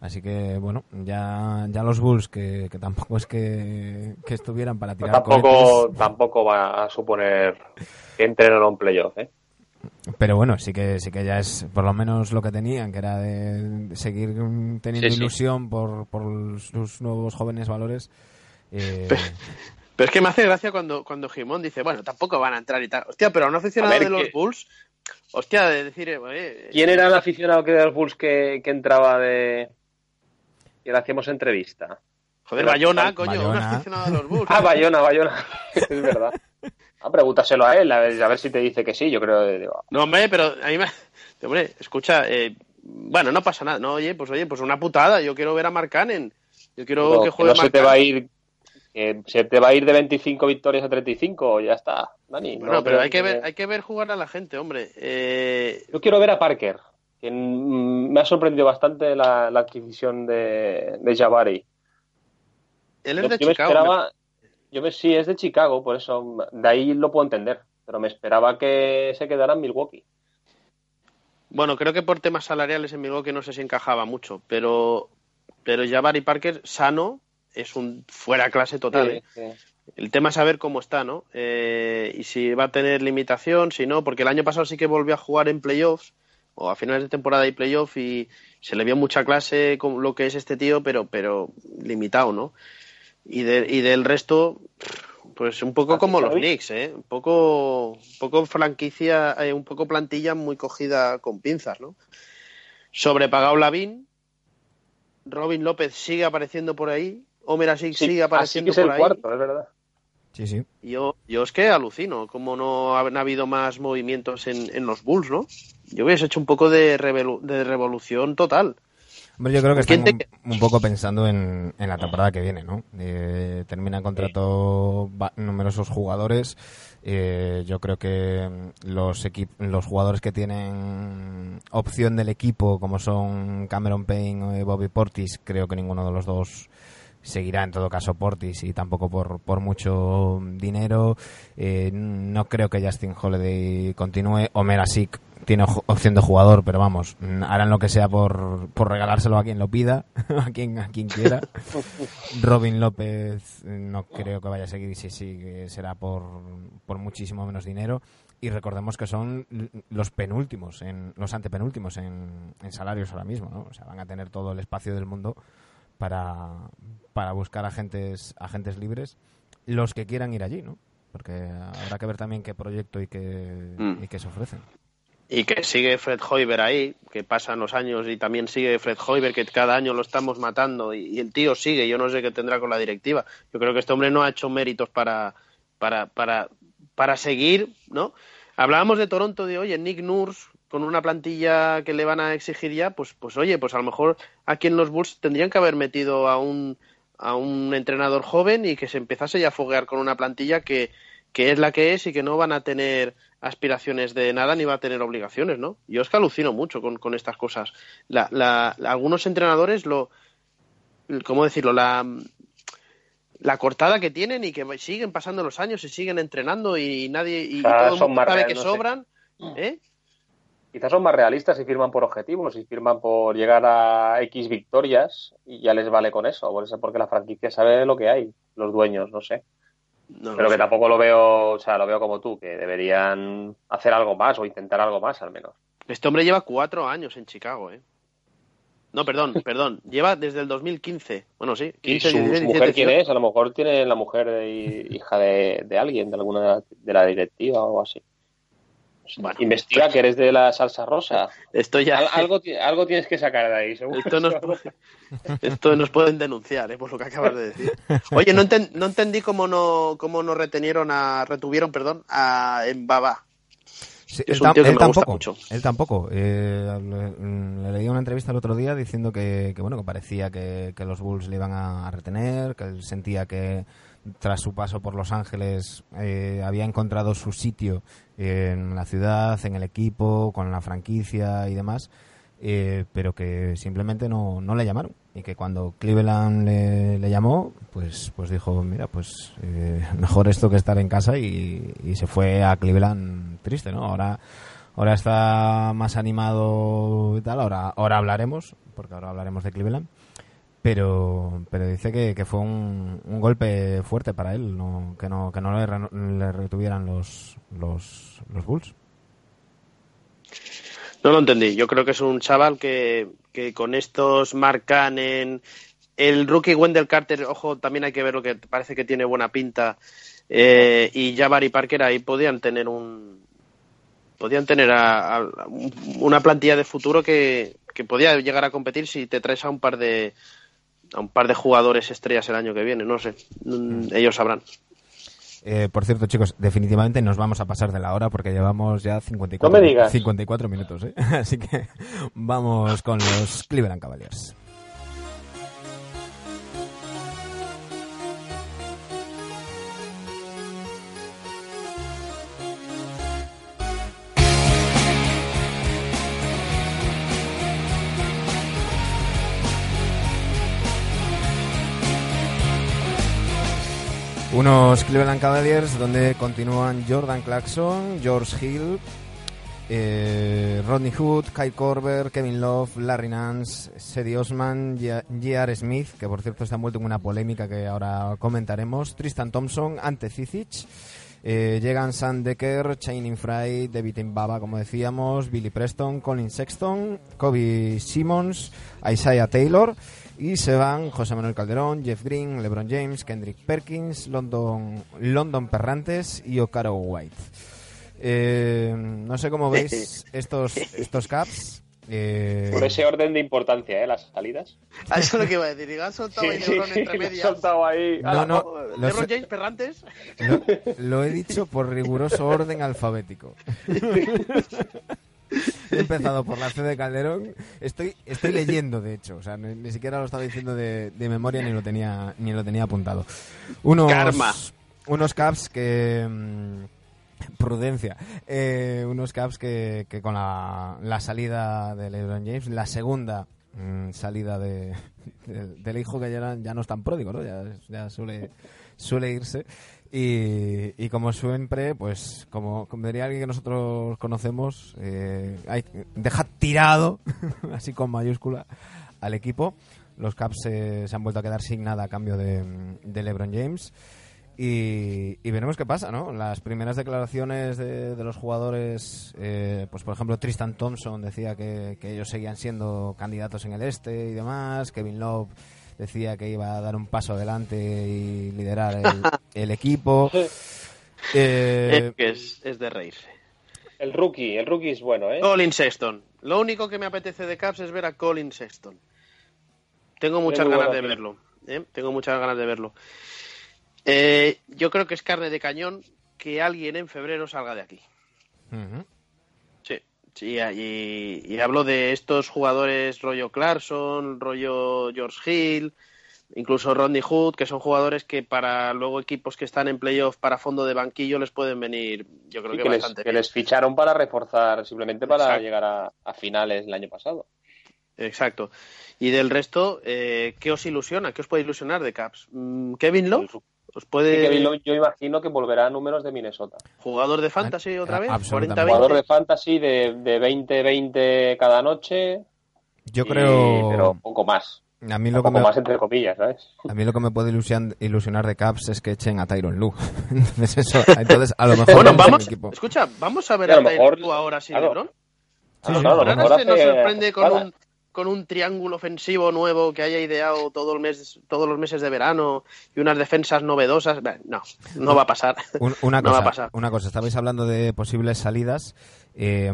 Así que bueno, ya, ya los Bulls, que, que tampoco es que, que estuvieran para tirar Tampoco, cohetes, tampoco va a suponer que entren en un playoff, ¿eh? Pero bueno, sí que sí que ya es por lo menos lo que tenían, que era de, seguir teniendo Sí, sí. ilusión por, por sus nuevos jóvenes valores. Eh, Pero- Pero es que me hace gracia cuando, cuando Jimón dice, bueno, tampoco van a entrar y tal. Hostia, pero a un aficionado A ver, de los que- Bulls, hostia, de decir, eh, oye, ¿Quién era el aficionado que de los Bulls que, que entraba de. que le hacíamos entrevista? joder, Bayona, coño, un aficionado de los Bulls. Ah, Bayona, Bayona. es verdad. Ah, pregúntaselo a él, a ver, a ver si te dice que sí. Yo creo que digo, No, hombre, pero a mí me... Hombre, escucha, eh, bueno, no pasa nada. No, oye, pues oye, pues una putada. Yo quiero ver a Marcanen. Yo quiero no, que que juegue no se te va a ir. que se te va a ir de 25 victorias a 35, ya está, Dani. Bueno, no pero hay que ver, hay que ver jugar a la gente, hombre. Eh, Yo quiero ver a Parker, que mm, me ha sorprendido bastante la, la adquisición de, de Jabari. él Yo, es de yo me Chicago. esperaba, yo me, sí, es de Chicago, por eso de ahí lo puedo entender, pero me esperaba que se quedara en Milwaukee. Bueno, creo que por temas salariales en Milwaukee no sé si encajaba mucho, pero pero Jabari Parker sano es un fuera clase total. ¿eh? Sí. El tema es saber cómo está, ¿no? Eh, y si va a tener limitación, si no, porque el año pasado sí que volvió a jugar en playoffs o a finales de temporada y playoff y se le vio mucha clase con lo que es este tío, pero, pero limitado, ¿no? Y, de, y del resto, pues un poco como los Knicks, ¿eh? Un poco, un poco franquicia, eh, un poco plantilla muy cogida con pinzas, ¿no? Sobrepagado Lavín, Robin López sigue apareciendo por ahí, Homer Asik sigue apareciendo es el por ahí. cuarto, es verdad. Sí, sí. Yo, yo es que alucino, como no han habido más movimientos en, en los Bulls, ¿no? Yo hubiese hecho un poco de, revelu- de revolución total. Hombre, yo creo que ¿Quién están te- un, un poco pensando en, en la temporada que viene, ¿no? Eh, termina contrato va- numerosos jugadores. Eh, yo creo que mm, los los jugadores que tienen opción del equipo, como son Cameron Payne o Bobby Portis, creo que ninguno de los dos seguirá en todo caso Portis y tampoco por, por mucho dinero. Eh, no creo que Justin Holiday continúe. Omer Asik tiene opción de jugador, pero vamos, mm, harán lo que sea por, por regalárselo a quien lo pida, a quien, a quien quiera. Robin López eh, no creo que vaya a seguir si sigue será por, por muchísimo menos dinero. Y recordemos que son los penúltimos, en, los antepenúltimos en, en salarios ahora mismo, ¿no? O sea, van a tener todo el espacio del mundo para, para buscar agentes, agentes libres, los que quieran ir allí, ¿no? Porque habrá que ver también qué proyecto y qué, Mm. y qué se ofrecen. Y que sigue Fred Hoiber ahí, que pasan los años y también sigue Fred Hoiber, que cada año lo estamos matando y, el tío sigue, yo no sé qué tendrá con la directiva. Yo creo que este hombre no ha hecho méritos para, para, para, para seguir, ¿no? Hablábamos de Toronto, de oye, Nick Nurse, con una plantilla que le van a exigir ya, pues, pues oye, pues a lo mejor aquí en los Bulls tendrían que haber metido a un, a un entrenador joven y que se empezase ya a foguear con una plantilla que, que es la que es y que no van a tener aspiraciones de nada ni va a tener obligaciones, ¿no? Yo es que alucino mucho con, con estas cosas. La, la, algunos entrenadores lo, ¿cómo decirlo? La, la cortada que tienen y que siguen pasando los años y siguen entrenando y nadie y, O sea, todo el mundo sabe real, que no sé. sobran, ¿eh? Quizás son más realistas y firman por objetivos y firman por llegar a X victorias y ya les vale con eso. Por eso porque la franquicia sabe lo que hay, los dueños, no sé. No Pero que sé. tampoco lo veo, o sea, lo veo como tú, que deberían hacer algo más o intentar algo más al menos. Este hombre lleva cuatro años en Chicago, ¿eh? No, perdón, perdón. Lleva desde el 2015. Bueno, sí. ¿Y 15, su 16, mujer 17, quién es? A lo mejor tiene la mujer de- hija de, de alguien, de alguna de la, de la directiva o algo así. Bueno, Investiga que eres de la salsa rosa. Esto ya. Al- algo, algo tienes que sacar de ahí, seguro. Esto nos, esto nos pueden denunciar, ¿eh? por lo que acabas de decir. Oye, no, enten- no entendí cómo no, cómo no retenieron a, retuvieron, perdón, a Mbaba. Sí, Es él, un tío que él me gusta tampoco, mucho. él tampoco. Eh, le, le leí una entrevista el otro día diciendo que, que, bueno que parecía que, que los Bulls le iban a retener, que él sentía que tras su paso por Los Ángeles eh, había encontrado su sitio en la ciudad, en el equipo, con la franquicia y demás, eh, pero que simplemente no, no le llamaron y que cuando Cleveland le, llamó, pues pues dijo, mira, pues eh, mejor esto que estar en casa y, y se fue a Cleveland triste, ¿no? Ahora ahora está más animado y tal, ahora ahora hablaremos, porque ahora hablaremos de Cleveland. Pero, pero dice que, fue un, golpe fuerte para él, no, que no, que no le, retuvieran los, los, los Bulls. No lo entendí. Yo creo que es un chaval que, que con estos marcan en. El rookie Wendell Carter, ojo, también hay que ver lo que parece que tiene buena pinta. eh, y Jabari Parker ahí podían tener un. Podían tener a- a- una plantilla de futuro que, que podía llegar a competir si te traes a un par de a un par de jugadores estrellas el año que viene, no sé, Mm, ellos sabrán. Eh, por cierto, chicos, definitivamente nos vamos a pasar de la hora porque llevamos ya 54, No me digas. 54 minutos. ¿eh? Así que vamos con los Cleveland Cavaliers. Unos Cleveland Cavaliers donde continúan Jordan Clarkson, George Hill, eh, Rodney Hood, Kyle Korver, Kevin Love, Larry Nance, Sedi Osman, J.R. Smith, que por cierto está envuelto en una polémica que ahora comentaremos, Tristan Thompson, Ante Cizic, eh, llegan Sam Decker, Channing Fry, David Mbaba, como decíamos, Billy Preston, Colin Sexton, Kobe Simmons, Isaiah Taylor y se van José Manuel Calderón, Jeff Green, LeBron James, Kendrick Perkins, London, London Perrantes y Ocaro White. Eh, no sé cómo veis estos, estos caps. Eh... Por ese orden de importancia, ¿eh? Las salidas. A eso es lo que iba a decir. ¿Han soltado ahí LeBron entre medias? soltado ahí. No, no. LeBron James, Perrantes. Lo, lo, he dicho por riguroso orden alfabético. He empezado por la C de Calderón. Estoy, estoy leyendo, de hecho. O sea, ni, ni siquiera lo estaba diciendo de, de, memoria ni lo tenía, ni lo tenía apuntado. Unos, Karma. Unos caps que. Mmm, prudencia. Eh, unos caps que, que con la, la, salida de LeBron James, la segunda mmm, salida de, de, del hijo que ya, ya no es tan pródigo, ¿no? Ya, ya suele, suele irse. Y, y, como siempre, pues como, como, diría alguien que nosotros conocemos, eh, hay, deja tirado, así con mayúscula, al equipo. Los Caps eh, se han vuelto a quedar sin nada a cambio de, de LeBron James. Y, veremos qué pasa, ¿no? Las primeras declaraciones de, de los jugadores, eh, pues por ejemplo Tristan Thompson decía que, que, ellos seguían siendo candidatos en el este y demás, Kevin Love decía que iba a dar un paso adelante y liderar el, el equipo. Eh, es, que es, es, de reírse. El rookie, el rookie es bueno, ¿eh? Colin Sexton. Lo único que me apetece de Caps es ver a Colin Sexton. Tengo muchas ganas de verlo. ¿eh? Tengo muchas ganas de verlo. Eh, yo creo que es carne de cañón que alguien en febrero salga de aquí. Uh -huh. Sí, y, y, hablo de estos jugadores rollo Clarkson, rollo George Hill, incluso Rodney Hood, que son jugadores que para luego equipos que están en playoff para fondo de banquillo les pueden venir, yo creo sí, que, que, bastante les, que les ficharon para reforzar, simplemente para Exacto. llegar a, a, finales el año pasado. Exacto. Y del resto, eh, ¿qué os ilusiona? ¿Qué os puede ilusionar de Caps? ¿Kevin Love? Os puede... Sí, Kevin Love, yo imagino que volverá a números de Minnesota. ¿Jugador de fantasy otra vez? 40 Jugador de fantasy de, de 20-20 cada noche. Yo y... creo. Pero poco más. A mí lo poco que me... más entre comillas, ¿sabes? A mí lo que me puede ilusionar, ilusionar de Caps es que echen a Tyron Lu. entonces, eso, entonces, a lo mejor. bueno, vamos, escucha, vamos a ver a, a Tyron Lu ahora sin claro. LeBron. Sí, sí, claro, ahora este nos sorprende con un con un triángulo ofensivo nuevo que haya ideado todo el mes, todos los meses de verano y unas defensas novedosas. No, no va a pasar. Una, no cosa, va a pasar. una cosa, estabais hablando de posibles salidas. Eh,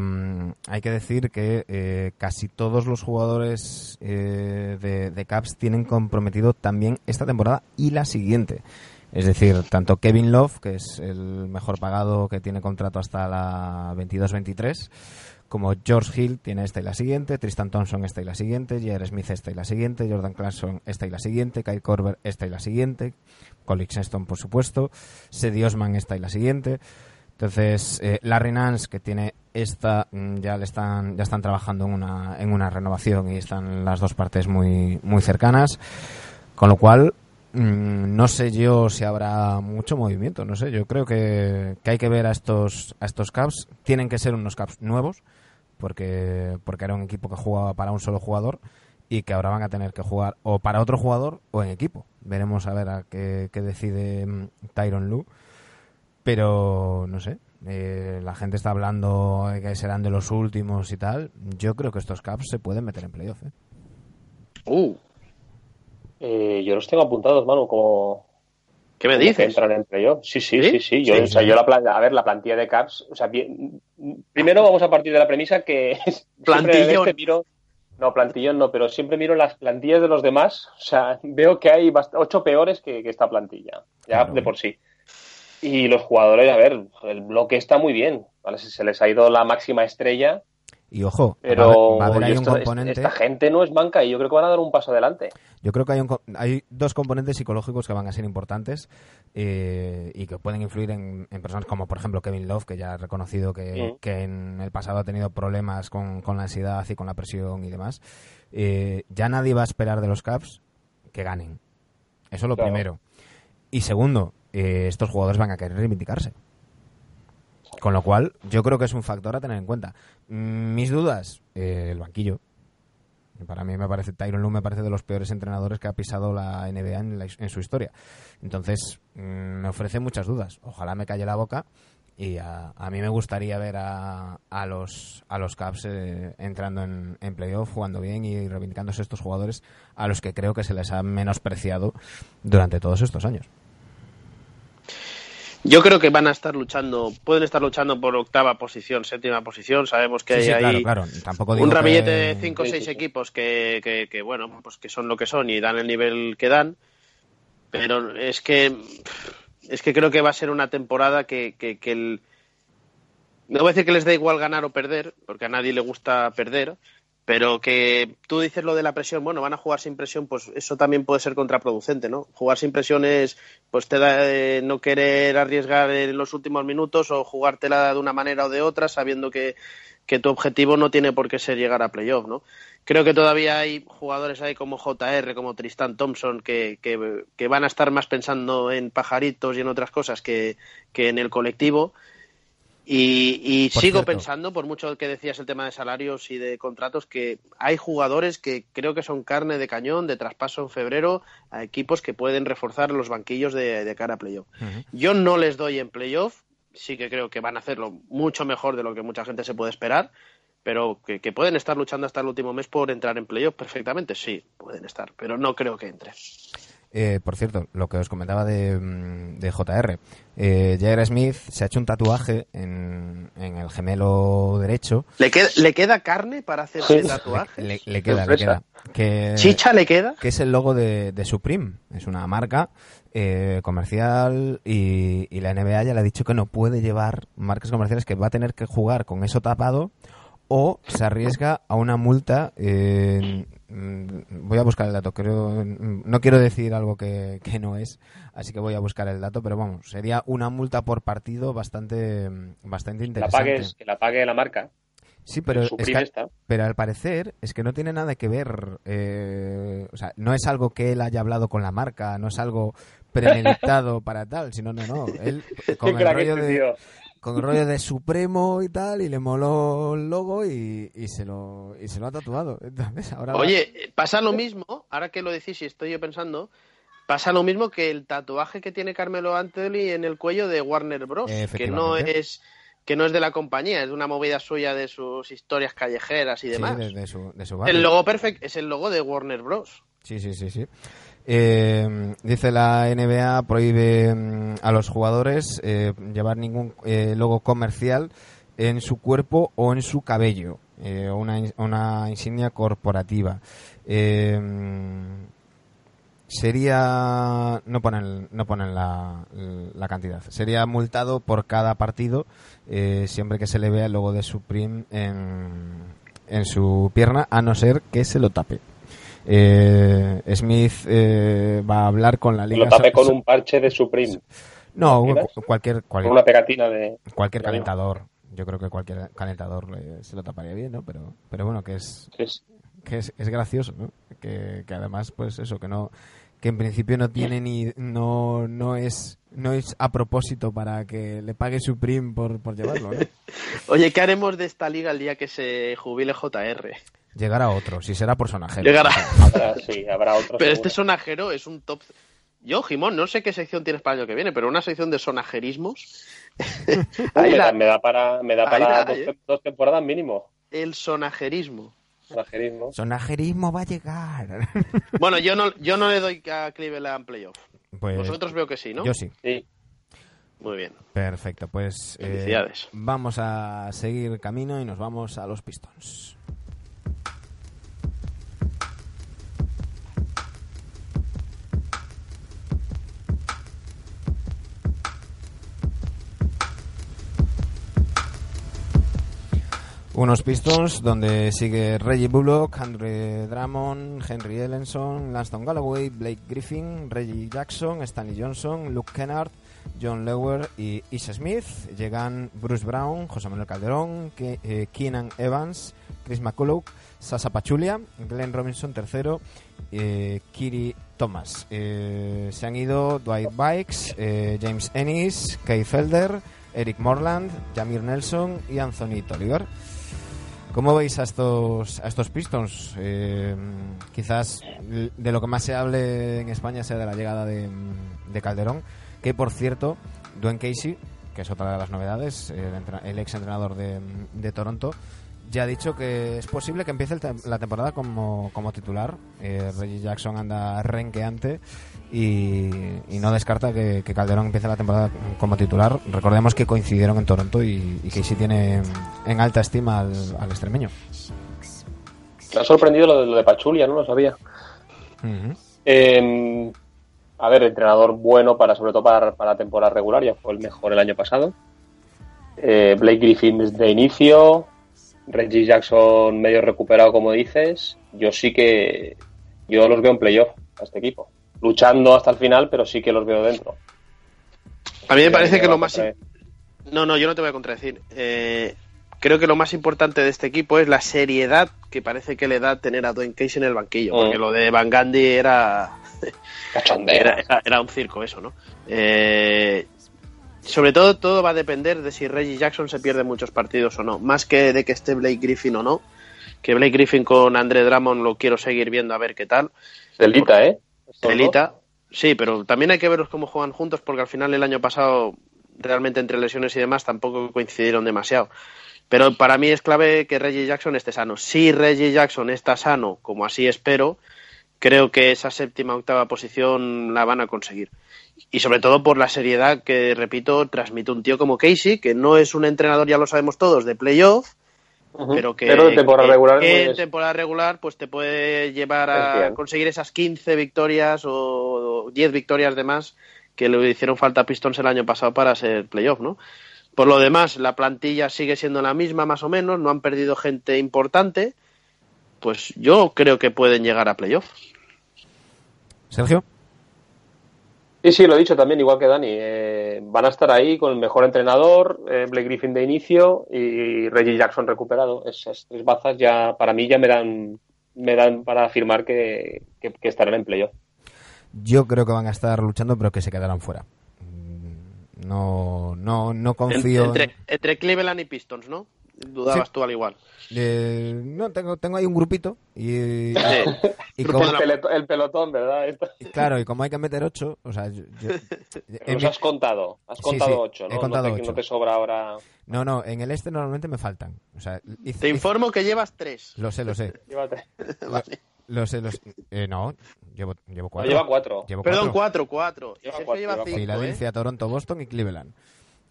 hay que decir que eh, casi todos los jugadores eh, de, de, Caps tienen comprometido también esta temporada y la siguiente. Es decir, tanto Kevin Love, que es el mejor pagado que tiene contrato hasta la 22-23, como George Hill tiene esta y la siguiente, Tristan Thompson esta y la siguiente, J.R. Smith esta y la siguiente, Jordan Clarkson esta y la siguiente, Kyle Korver esta y la siguiente, Colin Sexton por supuesto, Sedi Osman esta y la siguiente. Entonces, eh, Larry Nance, que tiene esta, ya le están, ya están trabajando en una, en una renovación y están las dos partes muy, muy cercanas. Con lo cual, mmm, no sé yo si habrá mucho movimiento, no sé, yo creo que, que hay que ver a estos, a estos caps, tienen que ser unos caps nuevos, porque, porque era un equipo que jugaba para un solo jugador y que ahora van a tener que jugar o para otro jugador o en equipo. Veremos a ver a qué, qué decide mm, Tyron Lu. Pero no sé, eh, la gente está hablando de que serán de los últimos y tal. Yo creo que estos Caps se pueden meter en playoff. ¿eh? Uh. Eh, yo los tengo apuntados, mano, como. ¿Qué me dices? Entran en playoff. Sí, sí, sí, sí. sí. Yo, sí, o sea, yo la a ver, la plantilla de Caps. O sea, bien... primero vamos a partir de la premisa que. Plantillón. Que miro... No, plantillón no, pero siempre miro las plantillas de los demás. O sea, veo que hay ocho peores que, que esta plantilla. Ya claro. de por sí. Y los jugadores, a ver, el bloque está muy bien. ¿vale? Se les ha ido la máxima estrella. Y ojo, pero va a haber, ahí un esta, componente. Esta gente no es banca y yo creo que van a dar un paso adelante. Yo creo que hay, un, hay dos componentes psicológicos que van a ser importantes eh, y que pueden influir en, en, personas como, por ejemplo, Kevin Love, que ya ha reconocido que, mm. que en el pasado ha tenido problemas con, con, la ansiedad y con la presión y demás. Eh, ya nadie va a esperar de los Caps que ganen. Eso es lo claro. primero. Y segundo, eh, estos jugadores van a querer reivindicarse. Con lo cual, yo creo que es un factor a tener en cuenta. Mm, Mis dudas, eh, el banquillo. Para mí me parece, Tyron Lue me parece de los peores entrenadores que ha pisado la NBA en, la- en su historia. Entonces, mm, me ofrece muchas dudas. Ojalá me calle la boca y a, a mí me gustaría ver a, los a los Cavs eh, entrando en, en playoff, jugando bien y reivindicándose estos jugadores a los que creo que se les ha menospreciado durante todos estos años. Yo creo que van a estar luchando, pueden estar luchando por octava posición, séptima posición. Sabemos que Sí, hay ahí claro. Tampoco digo un que- ramillete de cinco o seis equipos que, que, que, bueno, pues que son lo que son y dan el nivel que dan. Pero es que es que creo que va a ser una temporada que, que, que el no voy a decir que les da igual ganar o perder, porque a nadie le gusta perder, pero que tú dices lo de la presión, bueno, van a jugar sin presión, pues eso también puede ser contraproducente, ¿no? Jugar sin presión es, pues te da eh, no querer arriesgar en los últimos minutos o jugártela de una manera o de otra, sabiendo que, que tu objetivo no tiene por qué ser llegar a playoff, ¿no? Creo que todavía hay jugadores ahí como JR, como Tristan Thompson, que, que, que van a estar más pensando en pajaritos y en otras cosas que, que en el colectivo. Y, y sigo cierto. pensando, por mucho que decías el tema de salarios y de contratos, que hay jugadores que creo que son carne de cañón, de traspaso en febrero, a equipos que pueden reforzar los banquillos de, de cara a playoff. Yo no les doy en playoff, sí que creo que van a hacerlo mucho mejor de lo que mucha gente se puede esperar, pero que, que pueden estar luchando hasta el último mes por entrar en playoff perfectamente, sí, pueden estar, pero no creo que entren. Eh, por cierto, lo que os comentaba de, mm, de JR. Eh, J.R. Smith se ha hecho un tatuaje en, en el gemelo derecho. ¿Le queda, ¿le queda carne para hacerse tatuajes? Le, le queda, le queda. Que, ¿Chicha le queda? que es el logo de, de Supreme. Es una marca eh, comercial y, y la NBA ya le ha dicho que no puede llevar marcas comerciales, que va a tener que jugar con eso tapado o se arriesga a una multa. eh, voy a buscar el dato. Creo, mm, no quiero decir algo que, que no es, así que voy a buscar el dato, pero vamos, sería una multa por partido bastante, mm, bastante La interesante. pagues, que la pague la marca. Sí, pero, es que- pero al parecer es que no tiene nada que ver. eh, o sea, no es algo que él haya hablado con la marca, no es algo premeditado para tal, sino no, no. Él con Qué el crack rollo de tío. Con el rollo de Supremo y tal y le moló el logo y, y se lo y se lo ha tatuado. Entonces, ahora va- Oye, pasa lo mismo, ahora que lo decís y estoy yo pensando, pasa lo mismo que el tatuaje que tiene Carmelo Anthony en el cuello de Warner Bros. Que no es que no es de la compañía, es de una movida suya de sus historias callejeras y sí, demás. de, de su, de su barrio. El logo perfecto es el logo de Warner Bros. Sí, sí, sí, sí. Eh, dice la NBA prohíbe mm, a los jugadores eh, llevar ningún eh, logo comercial en su cuerpo o en su cabello, eh, una, una insignia corporativa. Eh, sería no ponen no ponen la, cantidad sería multado por cada partido siempre que se le vea el logo de Supreme en, en su pierna a no ser que se lo tape eh, Smith eh, va a hablar con la Que liga lo tape so- con un parche de Supreme. no cualquier Con cualquier, una pegatina de. cualquier calentador yo creo que cualquier calentador le- se lo taparía bien no pero pero bueno que es Sí, sí. que es, es gracioso, ¿no? Que, que además, pues eso, que no, que en principio no tiene ni, no, no es, no es a propósito para que le pague Supreme por, por llevarlo, ¿no? Oye, ¿qué haremos de esta liga el día que se jubile JR? Llegar a otro, si será por sonajero. Llegará. Habrá, sí, habrá otro. Pero este seguro. sonajero es un top. Yo, Jimón, no sé qué sección tienes para el año que viene, pero una sección de sonajerismos. Ahí me, la- da, me da para, me da para la dos, ¿eh? dos temporadas mínimo. El sonajerismo. Sonajerismo. Sonajerismo va a llegar. Bueno, yo no, yo no le doy a Cleveland playoff. Pues, Vosotros veo que sí, ¿no? yo sí. Sí. Muy bien. Perfecto, pues eh, Felicidades. vamos a seguir camino y nos vamos a los Pistons. Unos Pistons donde sigue Reggie Bullock, Andre Drummond, Henry Ellenson, Lanston Galloway, Blake Griffin, Reggie Jackson, Stanley Johnson, Luke Kennard, John Lewer y Isha Smith. Llegan Bruce Brown, José Manuel Calderón, Ke- eh, Keenan Evans, Chris McCullough, Sasa Pachulia, Glenn Robinson tercero, eh, Kiri Thomas. Eh, se han ido Dwight Bikes, eh, James Ennis, Kay Felder, Eric Morland, Jamir Nelson y Anthony Toliver. ¿Cómo veis a estos, a estos Pistons? Eh, quizás de lo que más se hable en España sea de la llegada de, de Calderón, que por cierto, Dwayne Casey, que es otra de las novedades, el, el ex entrenador de, de Toronto, ya ha dicho que es posible que empiece la temporada como, como titular. Eh, Reggie Jackson anda renqueante y, y no descarta que, que, Calderón empiece la temporada como titular. Recordemos que coincidieron en Toronto y, y Casey tiene en alta estima al, al extremeño. Me ha sorprendido lo de, lo de Pachulia, no lo sabía. Uh -huh. eh, a ver, entrenador bueno para sobre todo para, para la temporada regular, ya fue el mejor el año pasado. Eh, Blake Griffin desde inicio, Reggie Jackson medio recuperado, como dices. Yo sí que. Yo los veo en playoff a este equipo. Luchando hasta el final, pero sí que los veo dentro. A mí me parece que lo más. No, no, yo no te voy a contradecir. Eh, creo que lo más importante de este equipo es la seriedad que parece que le da tener a Dwayne Casey en el banquillo. Mm. Porque lo de Van Gandhi era. era, era, era, un circo, eso, ¿no? Eh, sobre todo, todo va a depender de si Reggie Jackson se pierde muchos partidos o no. Más que de que esté Blake Griffin o no. Que Blake Griffin con André Drummond lo quiero seguir viendo a ver qué tal. Delita, ¿eh? Delita. Sí, pero también hay que verlos cómo juegan juntos porque al final el año pasado realmente entre lesiones y demás tampoco coincidieron demasiado. Pero para mí es clave que Reggie Jackson esté sano. Si Reggie Jackson está sano, como así espero, creo que esa séptima octava posición la van a conseguir y sobre todo por la seriedad que, repito, transmite un tío como Casey, que no es un entrenador, ya lo sabemos todos, de playoff, uh -huh. pero que, pero de temporada que, regular, que en temporada regular pues te puede llevar a conseguir esas 15 victorias o 10 victorias de más que le hicieron falta a Pistons el año pasado para ser playoff, ¿no? Por lo demás, la plantilla sigue siendo la misma más o menos, no han perdido gente importante, pues yo creo que pueden llegar a playoff. Sergio. Sí, sí, lo he dicho también, igual que Dani. Eh, van a estar ahí con el mejor entrenador, eh, Blake Griffin de inicio y Reggie Jackson recuperado. Esas tres bazas ya, para mí, ya me dan, me dan para afirmar que, que, que estarán en playoff. Yo creo que van a estar luchando, pero que se quedarán fuera. No, no, no confío. Entre, en... entre Cleveland y Pistons, ¿no? Dudabas sí. tú al igual. Eh, no, tengo, tengo ahí un grupito y, y, y como, el, el, pelotón, ¿verdad? Claro, y como hay que meter ocho, o sea, yo, has contado, has contado sí, sí, ocho, ¿no? He contado no, te, ocho. no te sobra ahora. No, no, en el este normalmente me faltan. O sea, hice, te informo hice... que llevas tres. Lo sé, lo sé. Llévate. vale. Lo sé, lo sé. Eh, no, llevo, llevo cuatro. No, lleva cuatro. Llevo Perdón, cuatro, cuatro. Lleva cuatro, lleva lleva cinco, Filadelfia, ¿eh? Toronto, Boston y Cleveland.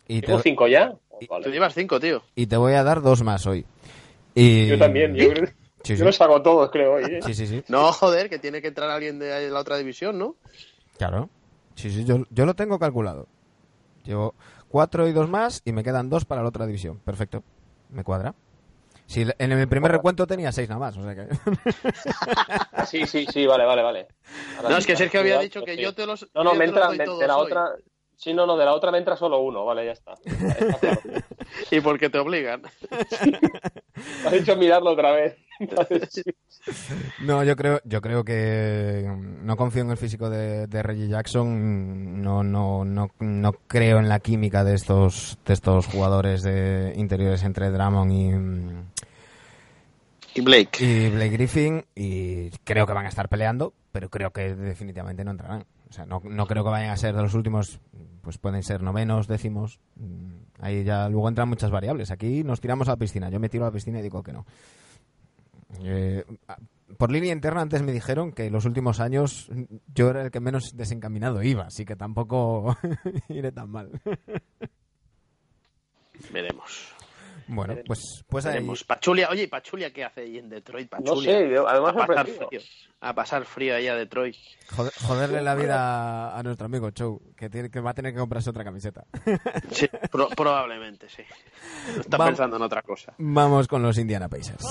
Y te... cinco ya? Vale. Tú llevas cinco, tío. Y te voy a dar dos más hoy. Y... Yo también, yo, sí, yo sí. los hago todos, creo. Hoy, ¿eh? Sí, sí, sí. No, joder, que tiene que entrar alguien de la otra división, ¿no? Claro. Sí, sí, yo, yo lo tengo calculado. Llevo cuatro y dos más y me quedan dos para la otra división. Perfecto. Me cuadra. Si en el primer recuento tenía seis nada más, o sea que... sí, sí, sí, vale, vale, vale. Ahora no, es que Sergio había dicho que yo te los. No, no, me entra, de la hoy. otra. Sí, no, no, de la otra me entra solo uno, vale, ya está. está claro. y porque te obligan. Has dicho mirarlo otra vez. no, yo creo, yo creo que no confío en el físico de, de Reggie Jackson. No, no, no, no creo en la química de estos, de estos jugadores de interiores entre Drummond y y Blake. Y Blake Griffin, y creo que van a estar peleando, pero creo que definitivamente no entrarán. O sea, no, no creo que vayan a ser de los últimos, pues pueden ser novenos, décimos. Ahí ya luego entran muchas variables. Aquí nos tiramos a la piscina. Yo me tiro a la piscina y digo que no. Eh, por línea interna antes me dijeron que los últimos años yo era el que menos desencaminado iba, así que tampoco iré tan mal. Veremos. Bueno, pues, pues ahí. Veremos. Pachulia, oye, Pachulia qué hace ahí en Detroit? Pachulia. No sé, además a pasar frío, a pasar frío ahí a Detroit. Joder, joderle la vida a nuestro amigo Chow, que, tiene, que va a tener que comprarse otra camiseta. Sí, pro, probablemente, sí. Está Va pensando en otra cosa. Vamos con los Indiana Pacers.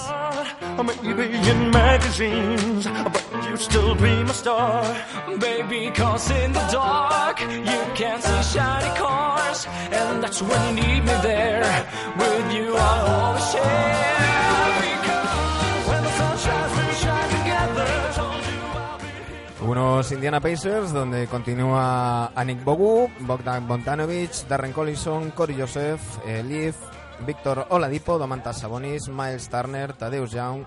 Unos Indiana Pacers donde continúa Anik Bogu, Bogdan Bontanovic, Darren Collison, Cory Joseph, eh, Leaf, Víctor Oladipo, Domantas Sabonis, Miles Turner, Tadeusz Young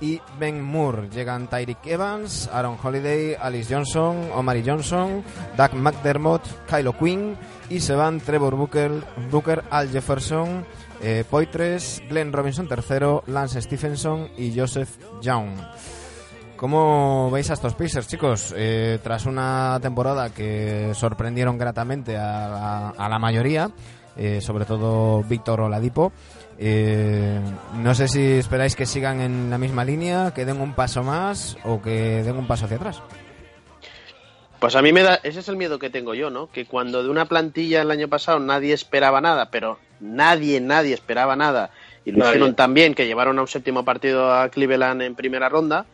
y Ben Moore. Llegan Tyreek Evans, Aaron Holiday, Alice Johnson, Omari Johnson, Doug McDermott, Kylo Quinn y se van Trevor Booker, Booker Al Jefferson, eh, Poitres, Glenn Robinson III, Lance Stephenson y Joseph Young. ¿Cómo veis a estos Pacers, chicos? Eh, tras una temporada que sorprendieron gratamente a la, mayoría, eh, sobre todo Víctor Oladipo, eh, no sé si esperáis que sigan en la misma línea, que den un paso más o que den un paso hacia atrás. Pues a mí me da, ese es el miedo que tengo yo, ¿no? Que cuando de una plantilla el año pasado nadie esperaba nada, pero nadie, nadie esperaba nada, y lo hicieron tan bien que llevaron a un séptimo partido a Cleveland en primera ronda,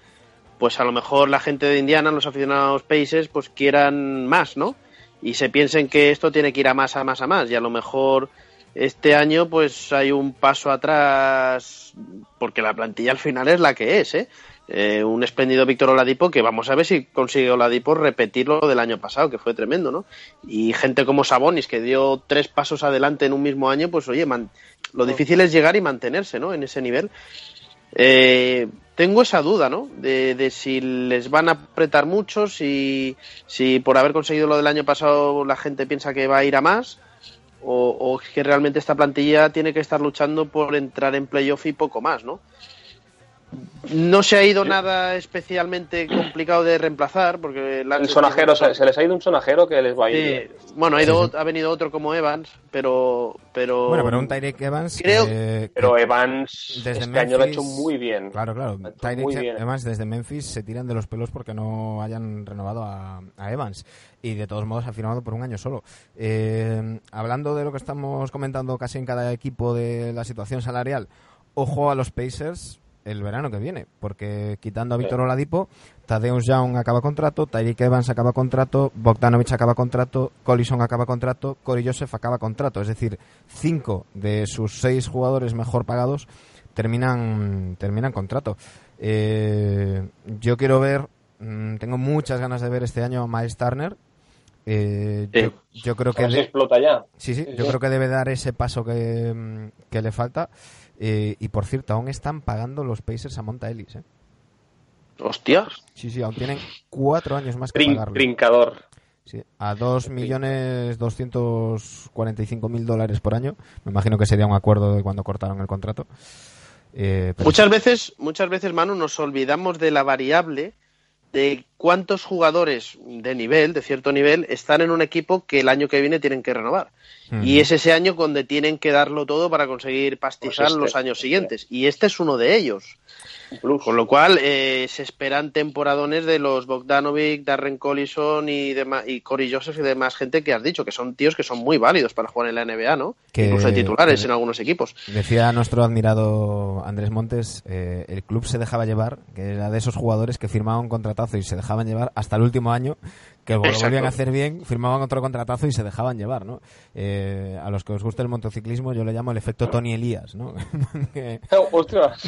pues a lo mejor la gente de Indiana, los aficionados Pacers, pues quieran más, ¿no? Y se piensen que esto tiene que ir a más, a más, a más, y a lo mejor este año pues hay un paso atrás, porque la plantilla al final es la que es, ¿eh? Eh, un espléndido Víctor Oladipo que vamos a ver si consigue Oladipo repetir lo del año pasado, que fue tremendo, ¿no? Y gente como Sabonis, que dio tres pasos adelante en un mismo año, pues oye, man- lo difícil es llegar y mantenerse, ¿no? En ese nivel. Eh, tengo esa duda, ¿no? De, de si les van a apretar mucho, si, si por haber conseguido lo del año pasado la gente piensa que va a ir a más, o, o que realmente esta plantilla tiene que estar luchando por entrar en playoff y poco más, ¿no? No se ha ido nada especialmente complicado de reemplazar, porque El sonajero, se, se les ha ido un sonajero que les va a ir. Sí, bueno, ha, ido, ha venido otro como Evans, pero, pero Bueno, pero un Tyreek Evans. Creo- eh, Pero que- Evans Desde este año lo ha hecho Memphis- muy bien. Claro, claro. Tyreek. Evans desde Memphis se tiran de los pelos porque no hayan renovado a, a Evans. Y de todos modos ha firmado por un año solo. Eh, hablando de lo que estamos comentando casi en cada equipo de la situación salarial, ojo a los Pacers el verano que viene, porque quitando a Víctor Oladipo, Tadeusz Young acaba contrato, Tyreek Evans acaba contrato, Bogdanovich acaba contrato, Collison acaba contrato, Corey Joseph acaba contrato. Es decir, cinco de sus seis jugadores mejor pagados terminan, terminan contrato. Eh, yo quiero ver, mm, tengo muchas ganas de ver este año a Miles Turner. Eh, Sí. yo, yo creo que explota ya. sí, sí, yo creo que debe dar ese paso que, mm, que le falta. Eh, y por cierto, aún están pagando los Pacers a Monta Ellis. ¿eh? hostias. Sí, sí, aún tienen cuatro años más que Trin- pagarle. trincador. Sí, a 2.245.000 dólares por año. Me imagino que sería un acuerdo de cuando cortaron el contrato. Eh, pero Muchas veces, muchas veces, Manu, nos olvidamos de la variable de cuántos jugadores de nivel, de cierto nivel, están en un equipo que el año que viene tienen que renovar. Y es ese año donde tienen que darlo todo para conseguir pastizar Pues este, los años este. siguientes. Y este es uno de ellos. Plus. Con lo cual, eh, se esperan temporadones de los Bogdanovic, Darren Collison y, dema- y Corey Joseph y demás gente que has dicho, que son tíos que son muy válidos para jugar en la NBA, ¿no? Que- Incluso de titulares que- en algunos equipos. Decía nuestro admirado Andrés Montes, eh, el club se dejaba llevar, que era de esos jugadores que firmaban un contratazo y se dejaban llevar hasta el último año, que lo Exacto. volvían a hacer bien, firmaban otro contratazo y se dejaban llevar, ¿no? Eh, a los que os gusta el motociclismo yo le llamo el efecto Tony Elías, ¿no? Que- ¡Ostras!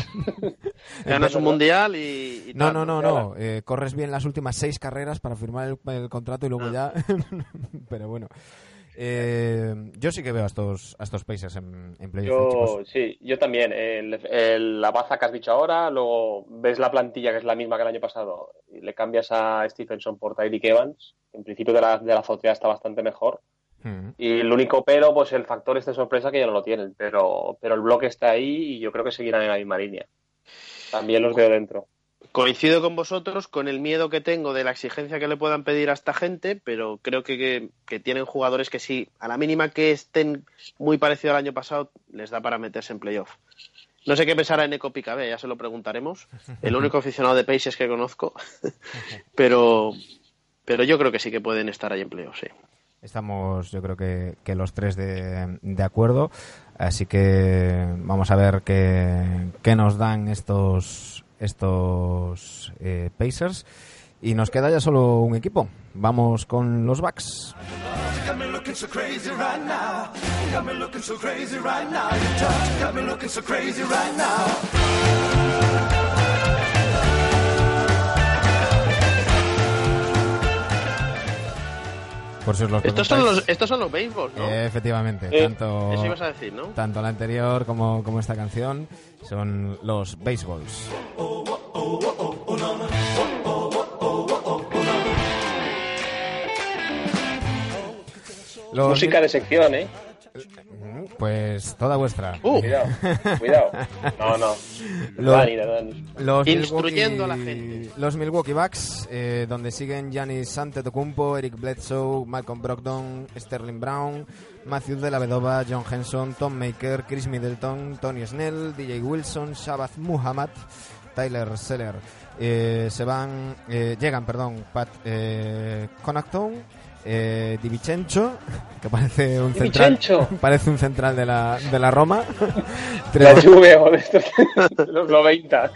Ganas un mundial y, y no, tal, no, no, no, eh, corres bien las últimas seis carreras para firmar el, el contrato y luego Ah. ya... Pero bueno. Eh, yo sí que veo a estos, a estos Pacers en, en playoff, Yo, chicos. sí, yo también. El, el- la baza que has dicho ahora, luego ves la plantilla que es la misma que el año pasado y le cambias a Stephenson por Tyreek Evans. En principio de la, de la azotea está bastante mejor. Mm. Y el único pero, pues el factor este sorpresa que ya no lo tienen. Pero, pero el bloque está ahí y yo creo que seguirán en la misma línea. También los veo dentro. Coincido con vosotros con el miedo que tengo de la exigencia que le puedan pedir a esta gente, pero creo que, que- que tienen jugadores que sí, a la mínima que estén muy parecido al año pasado, les da para meterse en playoff. No sé qué pensará en Eco Picabé, ya se lo preguntaremos. El único aficionado de Pacers que conozco. pero, pero yo creo que sí que pueden estar ahí en playoff, sí. Estamos, yo creo que, que los tres de, de acuerdo. Así que vamos a ver qué, qué nos dan estos, estos eh, Pacers. Y nos queda ya solo un equipo. Vamos con los Bucks. Por si os los Estos son los, estos son los béisbol, ¿no? Eh, efectivamente, Eh, tanto, Eso ibas a decir, ¿no? tanto la anterior como, como esta canción son los baseballs. Los Música de sección, ¿eh? Pues toda vuestra. Uh, Cuidado, cuidado. No, no. Lo- Dani, Dani. Los Instruyendo a la gente. Los Milwaukee Bucks, eh, donde siguen Giannis Antetokounmpo, Eric Bledsoe, Malcolm Brogdon, Sterling Brown, Matthew de la Vedova, John Henson, Tom Maker, Chris Middleton, Tony Snell, DJ Wilson, Shabazz Muhammad, Tyler Seller. Eh, se van, eh, llegan, perdón, Pat eh, Connaughton, eh, Di que parece un Di central, parece un central de la, de la Roma. La Juve o de estos de los 90.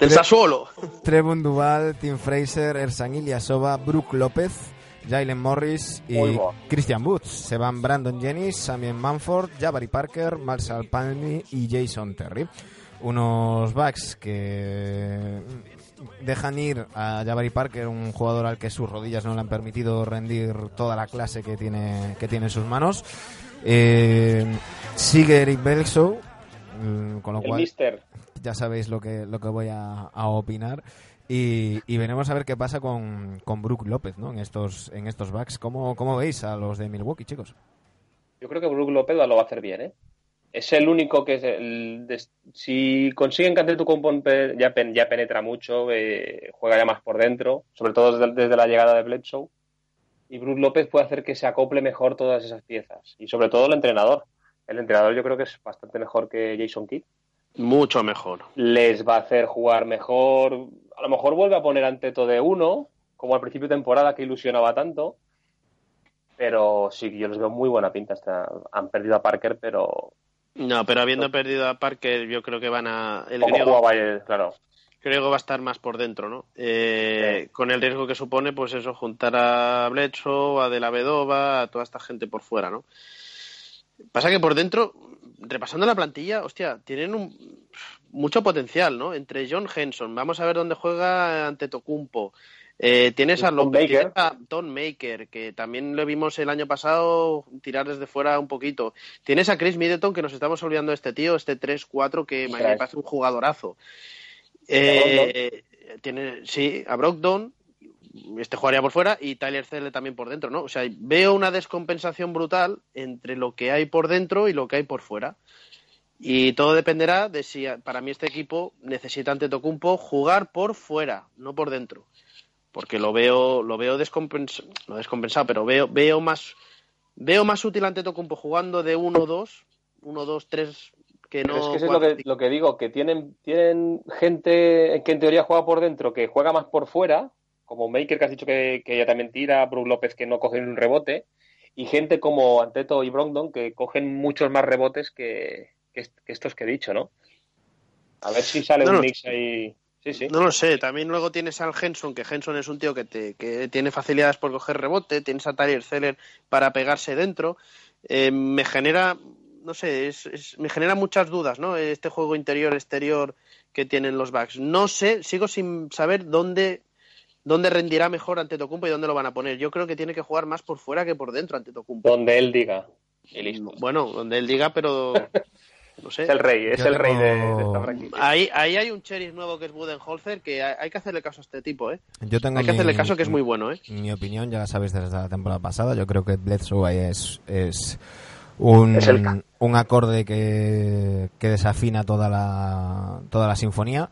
del Sassuolo. Trevon Duval, Tim Fraser, Ersan Ilyasova, Brook López, Jalen Morris y. Christian Woods. Se van Brandon Jennings, Samien Manford, Jabari Parker, Marshall Palmy y Jason Terry. Unos backs que dejan ir a Jabari Parker, un jugador al que sus rodillas no le han permitido rendir toda la clase que tiene, que tiene en sus manos. Eh, sigue Eric Bledsoe, mm, con lo El cual Mister. ya sabéis lo que, lo que voy a, a opinar. Y, y veremos a ver qué pasa con, con Brook López, ¿no? En estos, en estos backs. ¿Cómo, ¿Cómo veis a los de Milwaukee, chicos? Yo creo que Brook López lo va a hacer bien, ¿eh? Es el único que es el de- si consiguen que pe- ya, pen- ya penetra mucho, eh, juega ya más por dentro, sobre todo desde, desde la llegada de Bledsoe. Y Brook López puede hacer que se acople mejor todas esas piezas. Y sobre todo el entrenador. El entrenador yo creo que es bastante mejor que Jason Kidd. Mucho mejor. Les va a hacer jugar mejor. A lo mejor vuelve a poner Anteto de uno, como al principio de temporada que ilusionaba tanto. Pero sí, yo les veo muy buena pinta. Hasta han perdido a Parker, pero No, pero habiendo perdido a Parker, yo creo que van a. El griego, claro. griego va a estar más por dentro, ¿no? Eh, Con el riesgo que supone, pues eso, juntar a Bledsoe, a De la Vedova, a toda esta gente por fuera, ¿no? Pasa que por dentro, repasando la plantilla, hostia, tienen un, mucho potencial, ¿no? Entre John Henson, vamos a ver dónde juega ante Tocumpo. Eh, tienes a Tom López, Maker. tienes a Tom Maker, que también lo vimos el año pasado tirar desde fuera un poquito. Tienes a Chris Middleton, que nos estamos olvidando de este tío, este 3-4, que me parece un jugadorazo. Eh, tiene, sí, a Brogdon, este jugaría por fuera, y Tyler Cele también por dentro, ¿no? O sea, veo una descompensación brutal entre lo que hay por dentro y lo que hay por fuera. Y todo dependerá de si para mí este equipo necesita ante Tocumpo jugar por fuera, no por dentro. Porque lo veo, lo veo descompensado, no descompensado, pero veo, veo más, veo más útil ante Tocumpo jugando de 1-2, 1-2-3 que Pero no. es que eso es lo que, lo que digo, que tienen, tienen gente que en teoría juega por dentro, que juega más por fuera, como Maker que has dicho que, que ella también tira, Brook López que no coge un rebote, y gente como Anteto y Brogdon que cogen muchos más rebotes que, que est- que estos que he dicho, ¿no? A ver si sale No, un no. mix ahí. Sí, sí. No lo sé, también luego tienes al Henson, que Henson es un tío que, te, que tiene facilidades por coger rebote, tienes a Tyler Zeller para pegarse dentro. Eh, me genera, no sé, es, es- me genera muchas dudas, ¿no? Este juego interior-exterior que tienen los backs. No sé, sigo sin saber dónde, dónde rendirá mejor ante Tocumpo y dónde lo van a poner. Yo creo que tiene que jugar más por fuera que por dentro ante Tocumpo. Donde él diga. Y listo. Bueno, donde él diga, pero no sé. Es el rey, es Yo el rey de, esta franquicia. Ahí, ahí hay un sheriff nuevo que es Budenholzer, que hay, hay que hacerle caso a este tipo, ¿eh? Yo tengo Hay que hacerle caso que es muy bueno, ¿eh? Mi opinión, ya la sabéis desde la temporada pasada, yo creo que Bledsoe ahí es, es un, Es el ca- un acorde que, que desafina toda la, toda la sinfonía.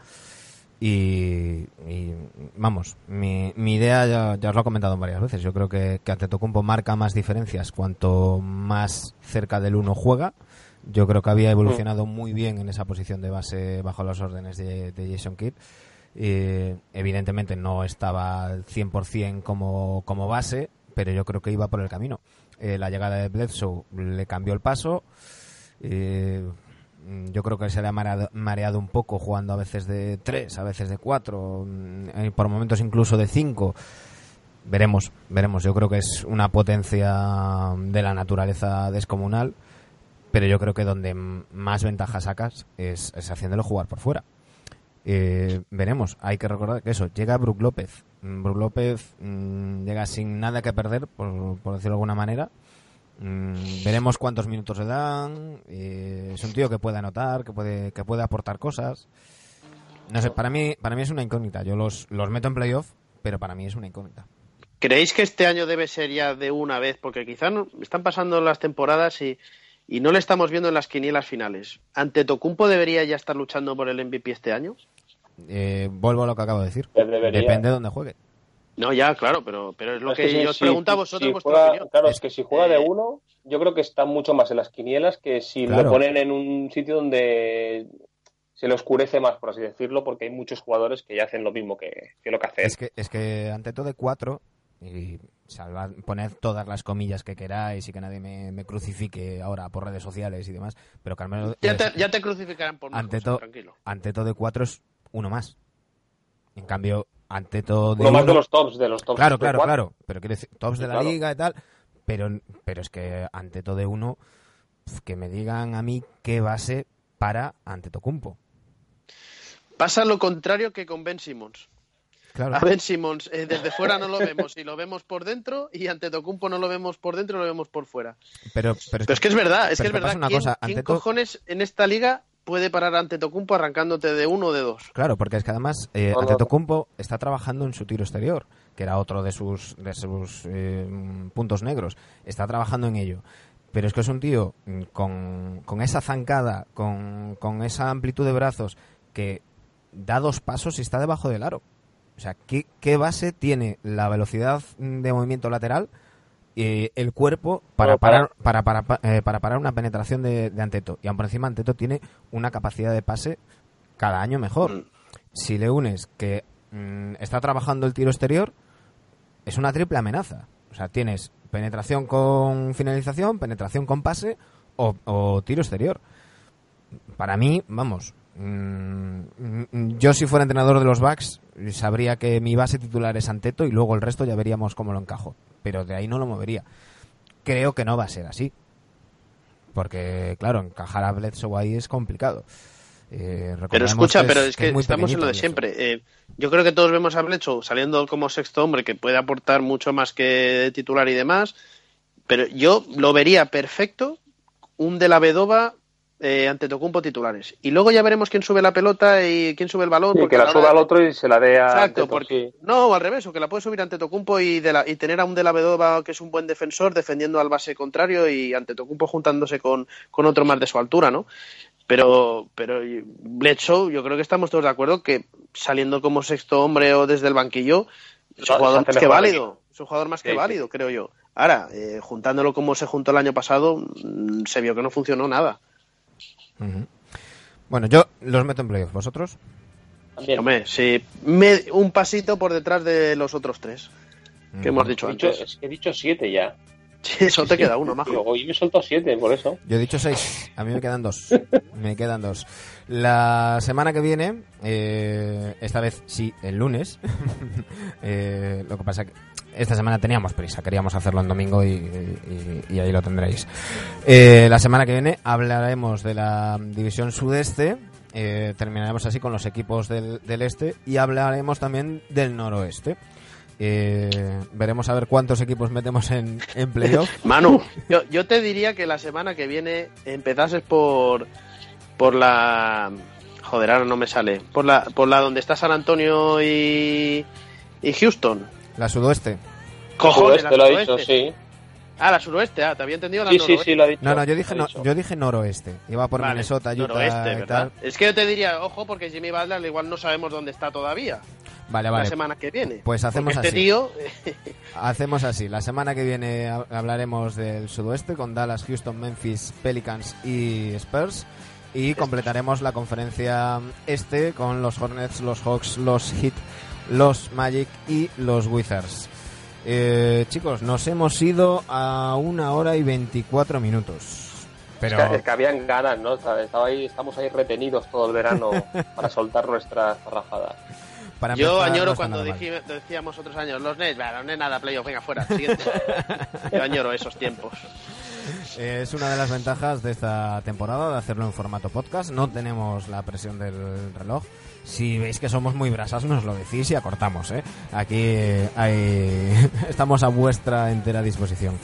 Y, y, vamos, mi, mi idea ya, ya os lo he comentado varias veces. Yo creo que, que Antetokounmpo marca más diferencias cuanto más cerca del uno juega. Yo creo que había evolucionado muy bien en esa posición de base bajo las órdenes de, de Jason Kidd. Eh, evidentemente no estaba al 100% como, como base, pero yo creo que iba por el camino. Eh, la llegada de Bledsoe le cambió el paso. Eh, yo creo que se le ha mareado, mareado un poco jugando a veces de 3, a veces de 4, por momentos incluso de 5. Veremos, veremos. Yo creo que es una potencia de la naturaleza descomunal, pero yo creo que donde más ventaja sacas es, es haciéndolo jugar por fuera. Eh, veremos, hay que recordar que eso, llega Brook López, Mm, Brook López mm, llega sin nada que perder, por, decirlo de alguna manera. Mm, veremos cuántos minutos le dan. eh, es un tío que puede anotar, que puede, que puede aportar cosas. No sé, para mí, para mí es una incógnita. Yo los, los meto en playoff, pero para mí es una incógnita. ¿Creéis que este año debe ser ya de una vez? Porque quizá no- están pasando las temporadas y, y no le estamos viendo en las quinielas finales. ¿Ante Tocumpo debería ya estar luchando por el MVP este año? Eh, vuelvo a lo que acabo de decir. Debería. Depende de dónde juegue. No, ya, claro, pero, pero es lo Es que, si- yo os si- pregunto a vosotros si vuestra juega- opinión. Claro, Es- es que si juega de eh, uno, yo creo que está mucho más en las quinielas que si Claro. lo ponen en un sitio donde se le oscurece más, por así decirlo, porque hay muchos jugadores que ya hacen lo mismo que, que lo que hace. Es que, es que ante todo de cuatro, y salvad, poned todas las comillas que queráis y que nadie me, me crucifique ahora por redes sociales y demás, pero Carmelo Ya te, ya te crucificarán por ante, to- tranquilo. ante todo de cuatro es uno más. En cambio, ante todo de Uno más de los tops, de los tops. Claro, claro, cuatro. claro. Pero quiero decir, tops de la Claro. liga y tal. Pero, pero es que ante todo de uno, que me digan a mí qué base para ante Tocumpo. Pasa lo contrario que con Ben Simmons. Claro. A Ben Simmons eh, desde fuera no lo vemos y lo vemos por dentro y ante Tocumpo no lo vemos por dentro y lo vemos por fuera. Pero, pero, Pero es que es verdad, es que es verdad. una ¿Quién, cosa, quién ante cojones en esta liga puede parar ante Tocumpo arrancándote de uno o de dos? Claro, porque es que además eh, no. Antetokounmpo está trabajando en su tiro exterior, que era otro de sus, de sus eh, puntos negros. Está trabajando en ello. Pero es que es un tío mm, con, con esa zancada, con, con esa amplitud de brazos, que da dos pasos y está debajo del aro. O sea, ¿qué, qué base tiene la velocidad mm, de movimiento lateral eh, el cuerpo para parar, para, para, eh, para parar una penetración de, de Anteto? Y aún por encima Anteto tiene una capacidad de pase cada año mejor. Si le unes que mm, está trabajando el tiro exterior, es una triple amenaza. O sea, tienes penetración con finalización, penetración con pase o, o tiro exterior. Para mí, vamos, mm, mm, yo si fuera entrenador de los Bucks sabría que mi base titular es Anteto y luego el resto ya veríamos cómo lo encajo. Pero de ahí no lo movería. Creo que no va a ser así. Porque, claro, encajar a Bledsoe ahí es complicado. Eh, Pero escucha, que pero es que estamos en lo de siempre. Eh, yo creo que todos vemos a Bledsoe saliendo como sexto hombre que puede aportar mucho más que titular y demás. Pero yo lo vería perfecto un de la Vedova eh, ante Tocumpo titulares. Y luego ya veremos quién sube la pelota y quién sube el balón. Sí, porque que la suba de- al otro y se la dé a Exacto, porque no, al revés, o que la puede subir ante Tocumpo y, de la, y tener a un de la Vedova que es un buen defensor defendiendo al base contrario y ante Tocumpo juntándose con, con otro más de su altura, ¿no? Pero, pero y- Bledsoe, yo creo que estamos todos de acuerdo que saliendo como sexto hombre o desde el banquillo, es un jugador más que válido. Es un jugador más que Sí, sí. válido, creo yo. Ahora, eh, juntándolo como se juntó el año pasado, mm, se vio que no funcionó nada. Bueno, yo los meto en playoff. ¿Vosotros? También. Hombre, sí, me- un pasito por detrás de los otros tres que hemos dicho He dicho- antes. es que he dicho siete ya. Sí, eso te queda uno, majo. Digo, hoy me he soltado siete, por eso. Yo he dicho seis. A mí me quedan dos. Me quedan dos. La semana que viene, eh, esta vez sí, el lunes. eh, lo que pasa que esta semana teníamos prisa, queríamos hacerlo en domingo y, y- y ahí lo tendréis. Eh, la semana que viene hablaremos de la división sudeste. eh, terminaremos así con los equipos del, del este y hablaremos también del noroeste. Eh, veremos a ver cuántos equipos metemos en, en playoff. Manu, yo, yo te diría que la semana que viene empezases por por la joder, ahora no me sale, por la por la donde está San Antonio y y Houston. La sudoeste. Cojones, Sudoeste la lo ha dicho, sí. Ah, la suroeste, ah, te había entendido la Sí, sí, noroeste. sí, lo ha dicho. No, no, yo dije, no, yo dije noroeste. Iba por Vale, Minnesota, Utah noroeste, y ¿verdad? tal. Es que yo te diría, ojo, porque Jimmy Butler igual no sabemos dónde está todavía Vale, la vale. semana que viene. Pues hacemos Porque este así. tío, Hacemos así. La semana que viene ha- hablaremos del sudoeste con Dallas, Houston, Memphis, Pelicans y Spurs. Y completaremos la conferencia este con los Hornets, los Hawks, los Heat, los Magic y los Wizards. Eh, chicos, nos hemos ido a una hora y 24 minutos. Pero Es, que, es que habían ganas, ¿no? Estaba ahí, estamos ahí retenidos todo el verano para soltar nuestras rajadas. para yo añoro cuando decíamos otros años, los Nets, los Nets nada, playoff, venga, fuera, siguiente. yo añoro esos tiempos. Eh, Es una de las ventajas de esta temporada de hacerlo en formato podcast. No tenemos la presión del reloj. Si veis que somos muy brasas, nos lo decís y acortamos, ¿eh? Aquí eh, hay- estamos a vuestra entera disposición.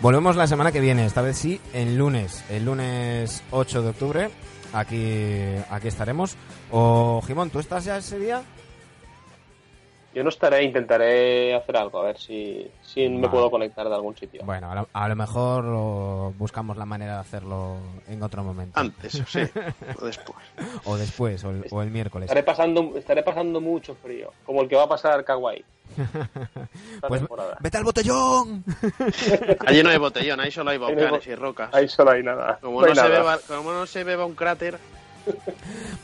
Volvemos la semana que viene, esta vez sí, el lunes, el lunes 8 de octubre. Aquí, aquí estaremos. O, Jimón, ¿tú estás ya ese día? Yo no estaré, intentaré hacer algo, a ver si, si me Vale. puedo conectar de algún sitio. Bueno, a lo, a lo mejor buscamos la manera de hacerlo en otro momento. Antes, sí, o después. O después, o el, o el miércoles. Estaré pasando, estaré pasando mucho frío, como el que va a pasar Kawaii. Pues temporada. vete al botellón. Allí no hay botellón, ahí solo hay Ahí no hay volcanes bo- y rocas. Ahí solo hay nada. Como No no, hay se nada. beba, como no se beba un cráter,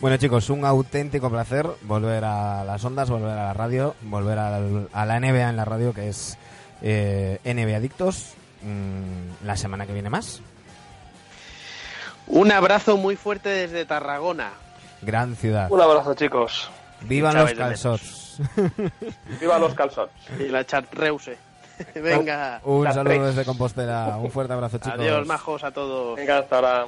Bueno chicos, un auténtico placer volver a las ondas, volver a la radio, volver al- a la NBA en la radio que es eh, NBA Adictos. Mm, la semana que viene más. un abrazo muy fuerte desde Tarragona. Gran ciudad. Un abrazo, chicos. Vivan los calzots. Viva los calzones. Y la chartreuse. Venga. Un saludo tres. desde Compostela. Un fuerte abrazo chicos. Adiós, majos a todos. Venga, hasta ahora.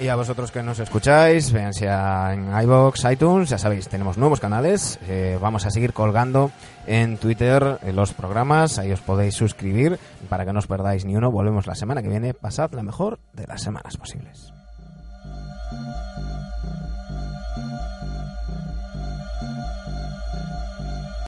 Y a vosotros que nos escucháis, vean sea en iBox, iTunes, ya sabéis, tenemos nuevos canales. eh, vamos a seguir colgando en Twitter eh, los programas, ahí os podéis suscribir para que no os perdáis ni uno. Volvemos la semana que viene. Pasad la mejor de las semanas posibles.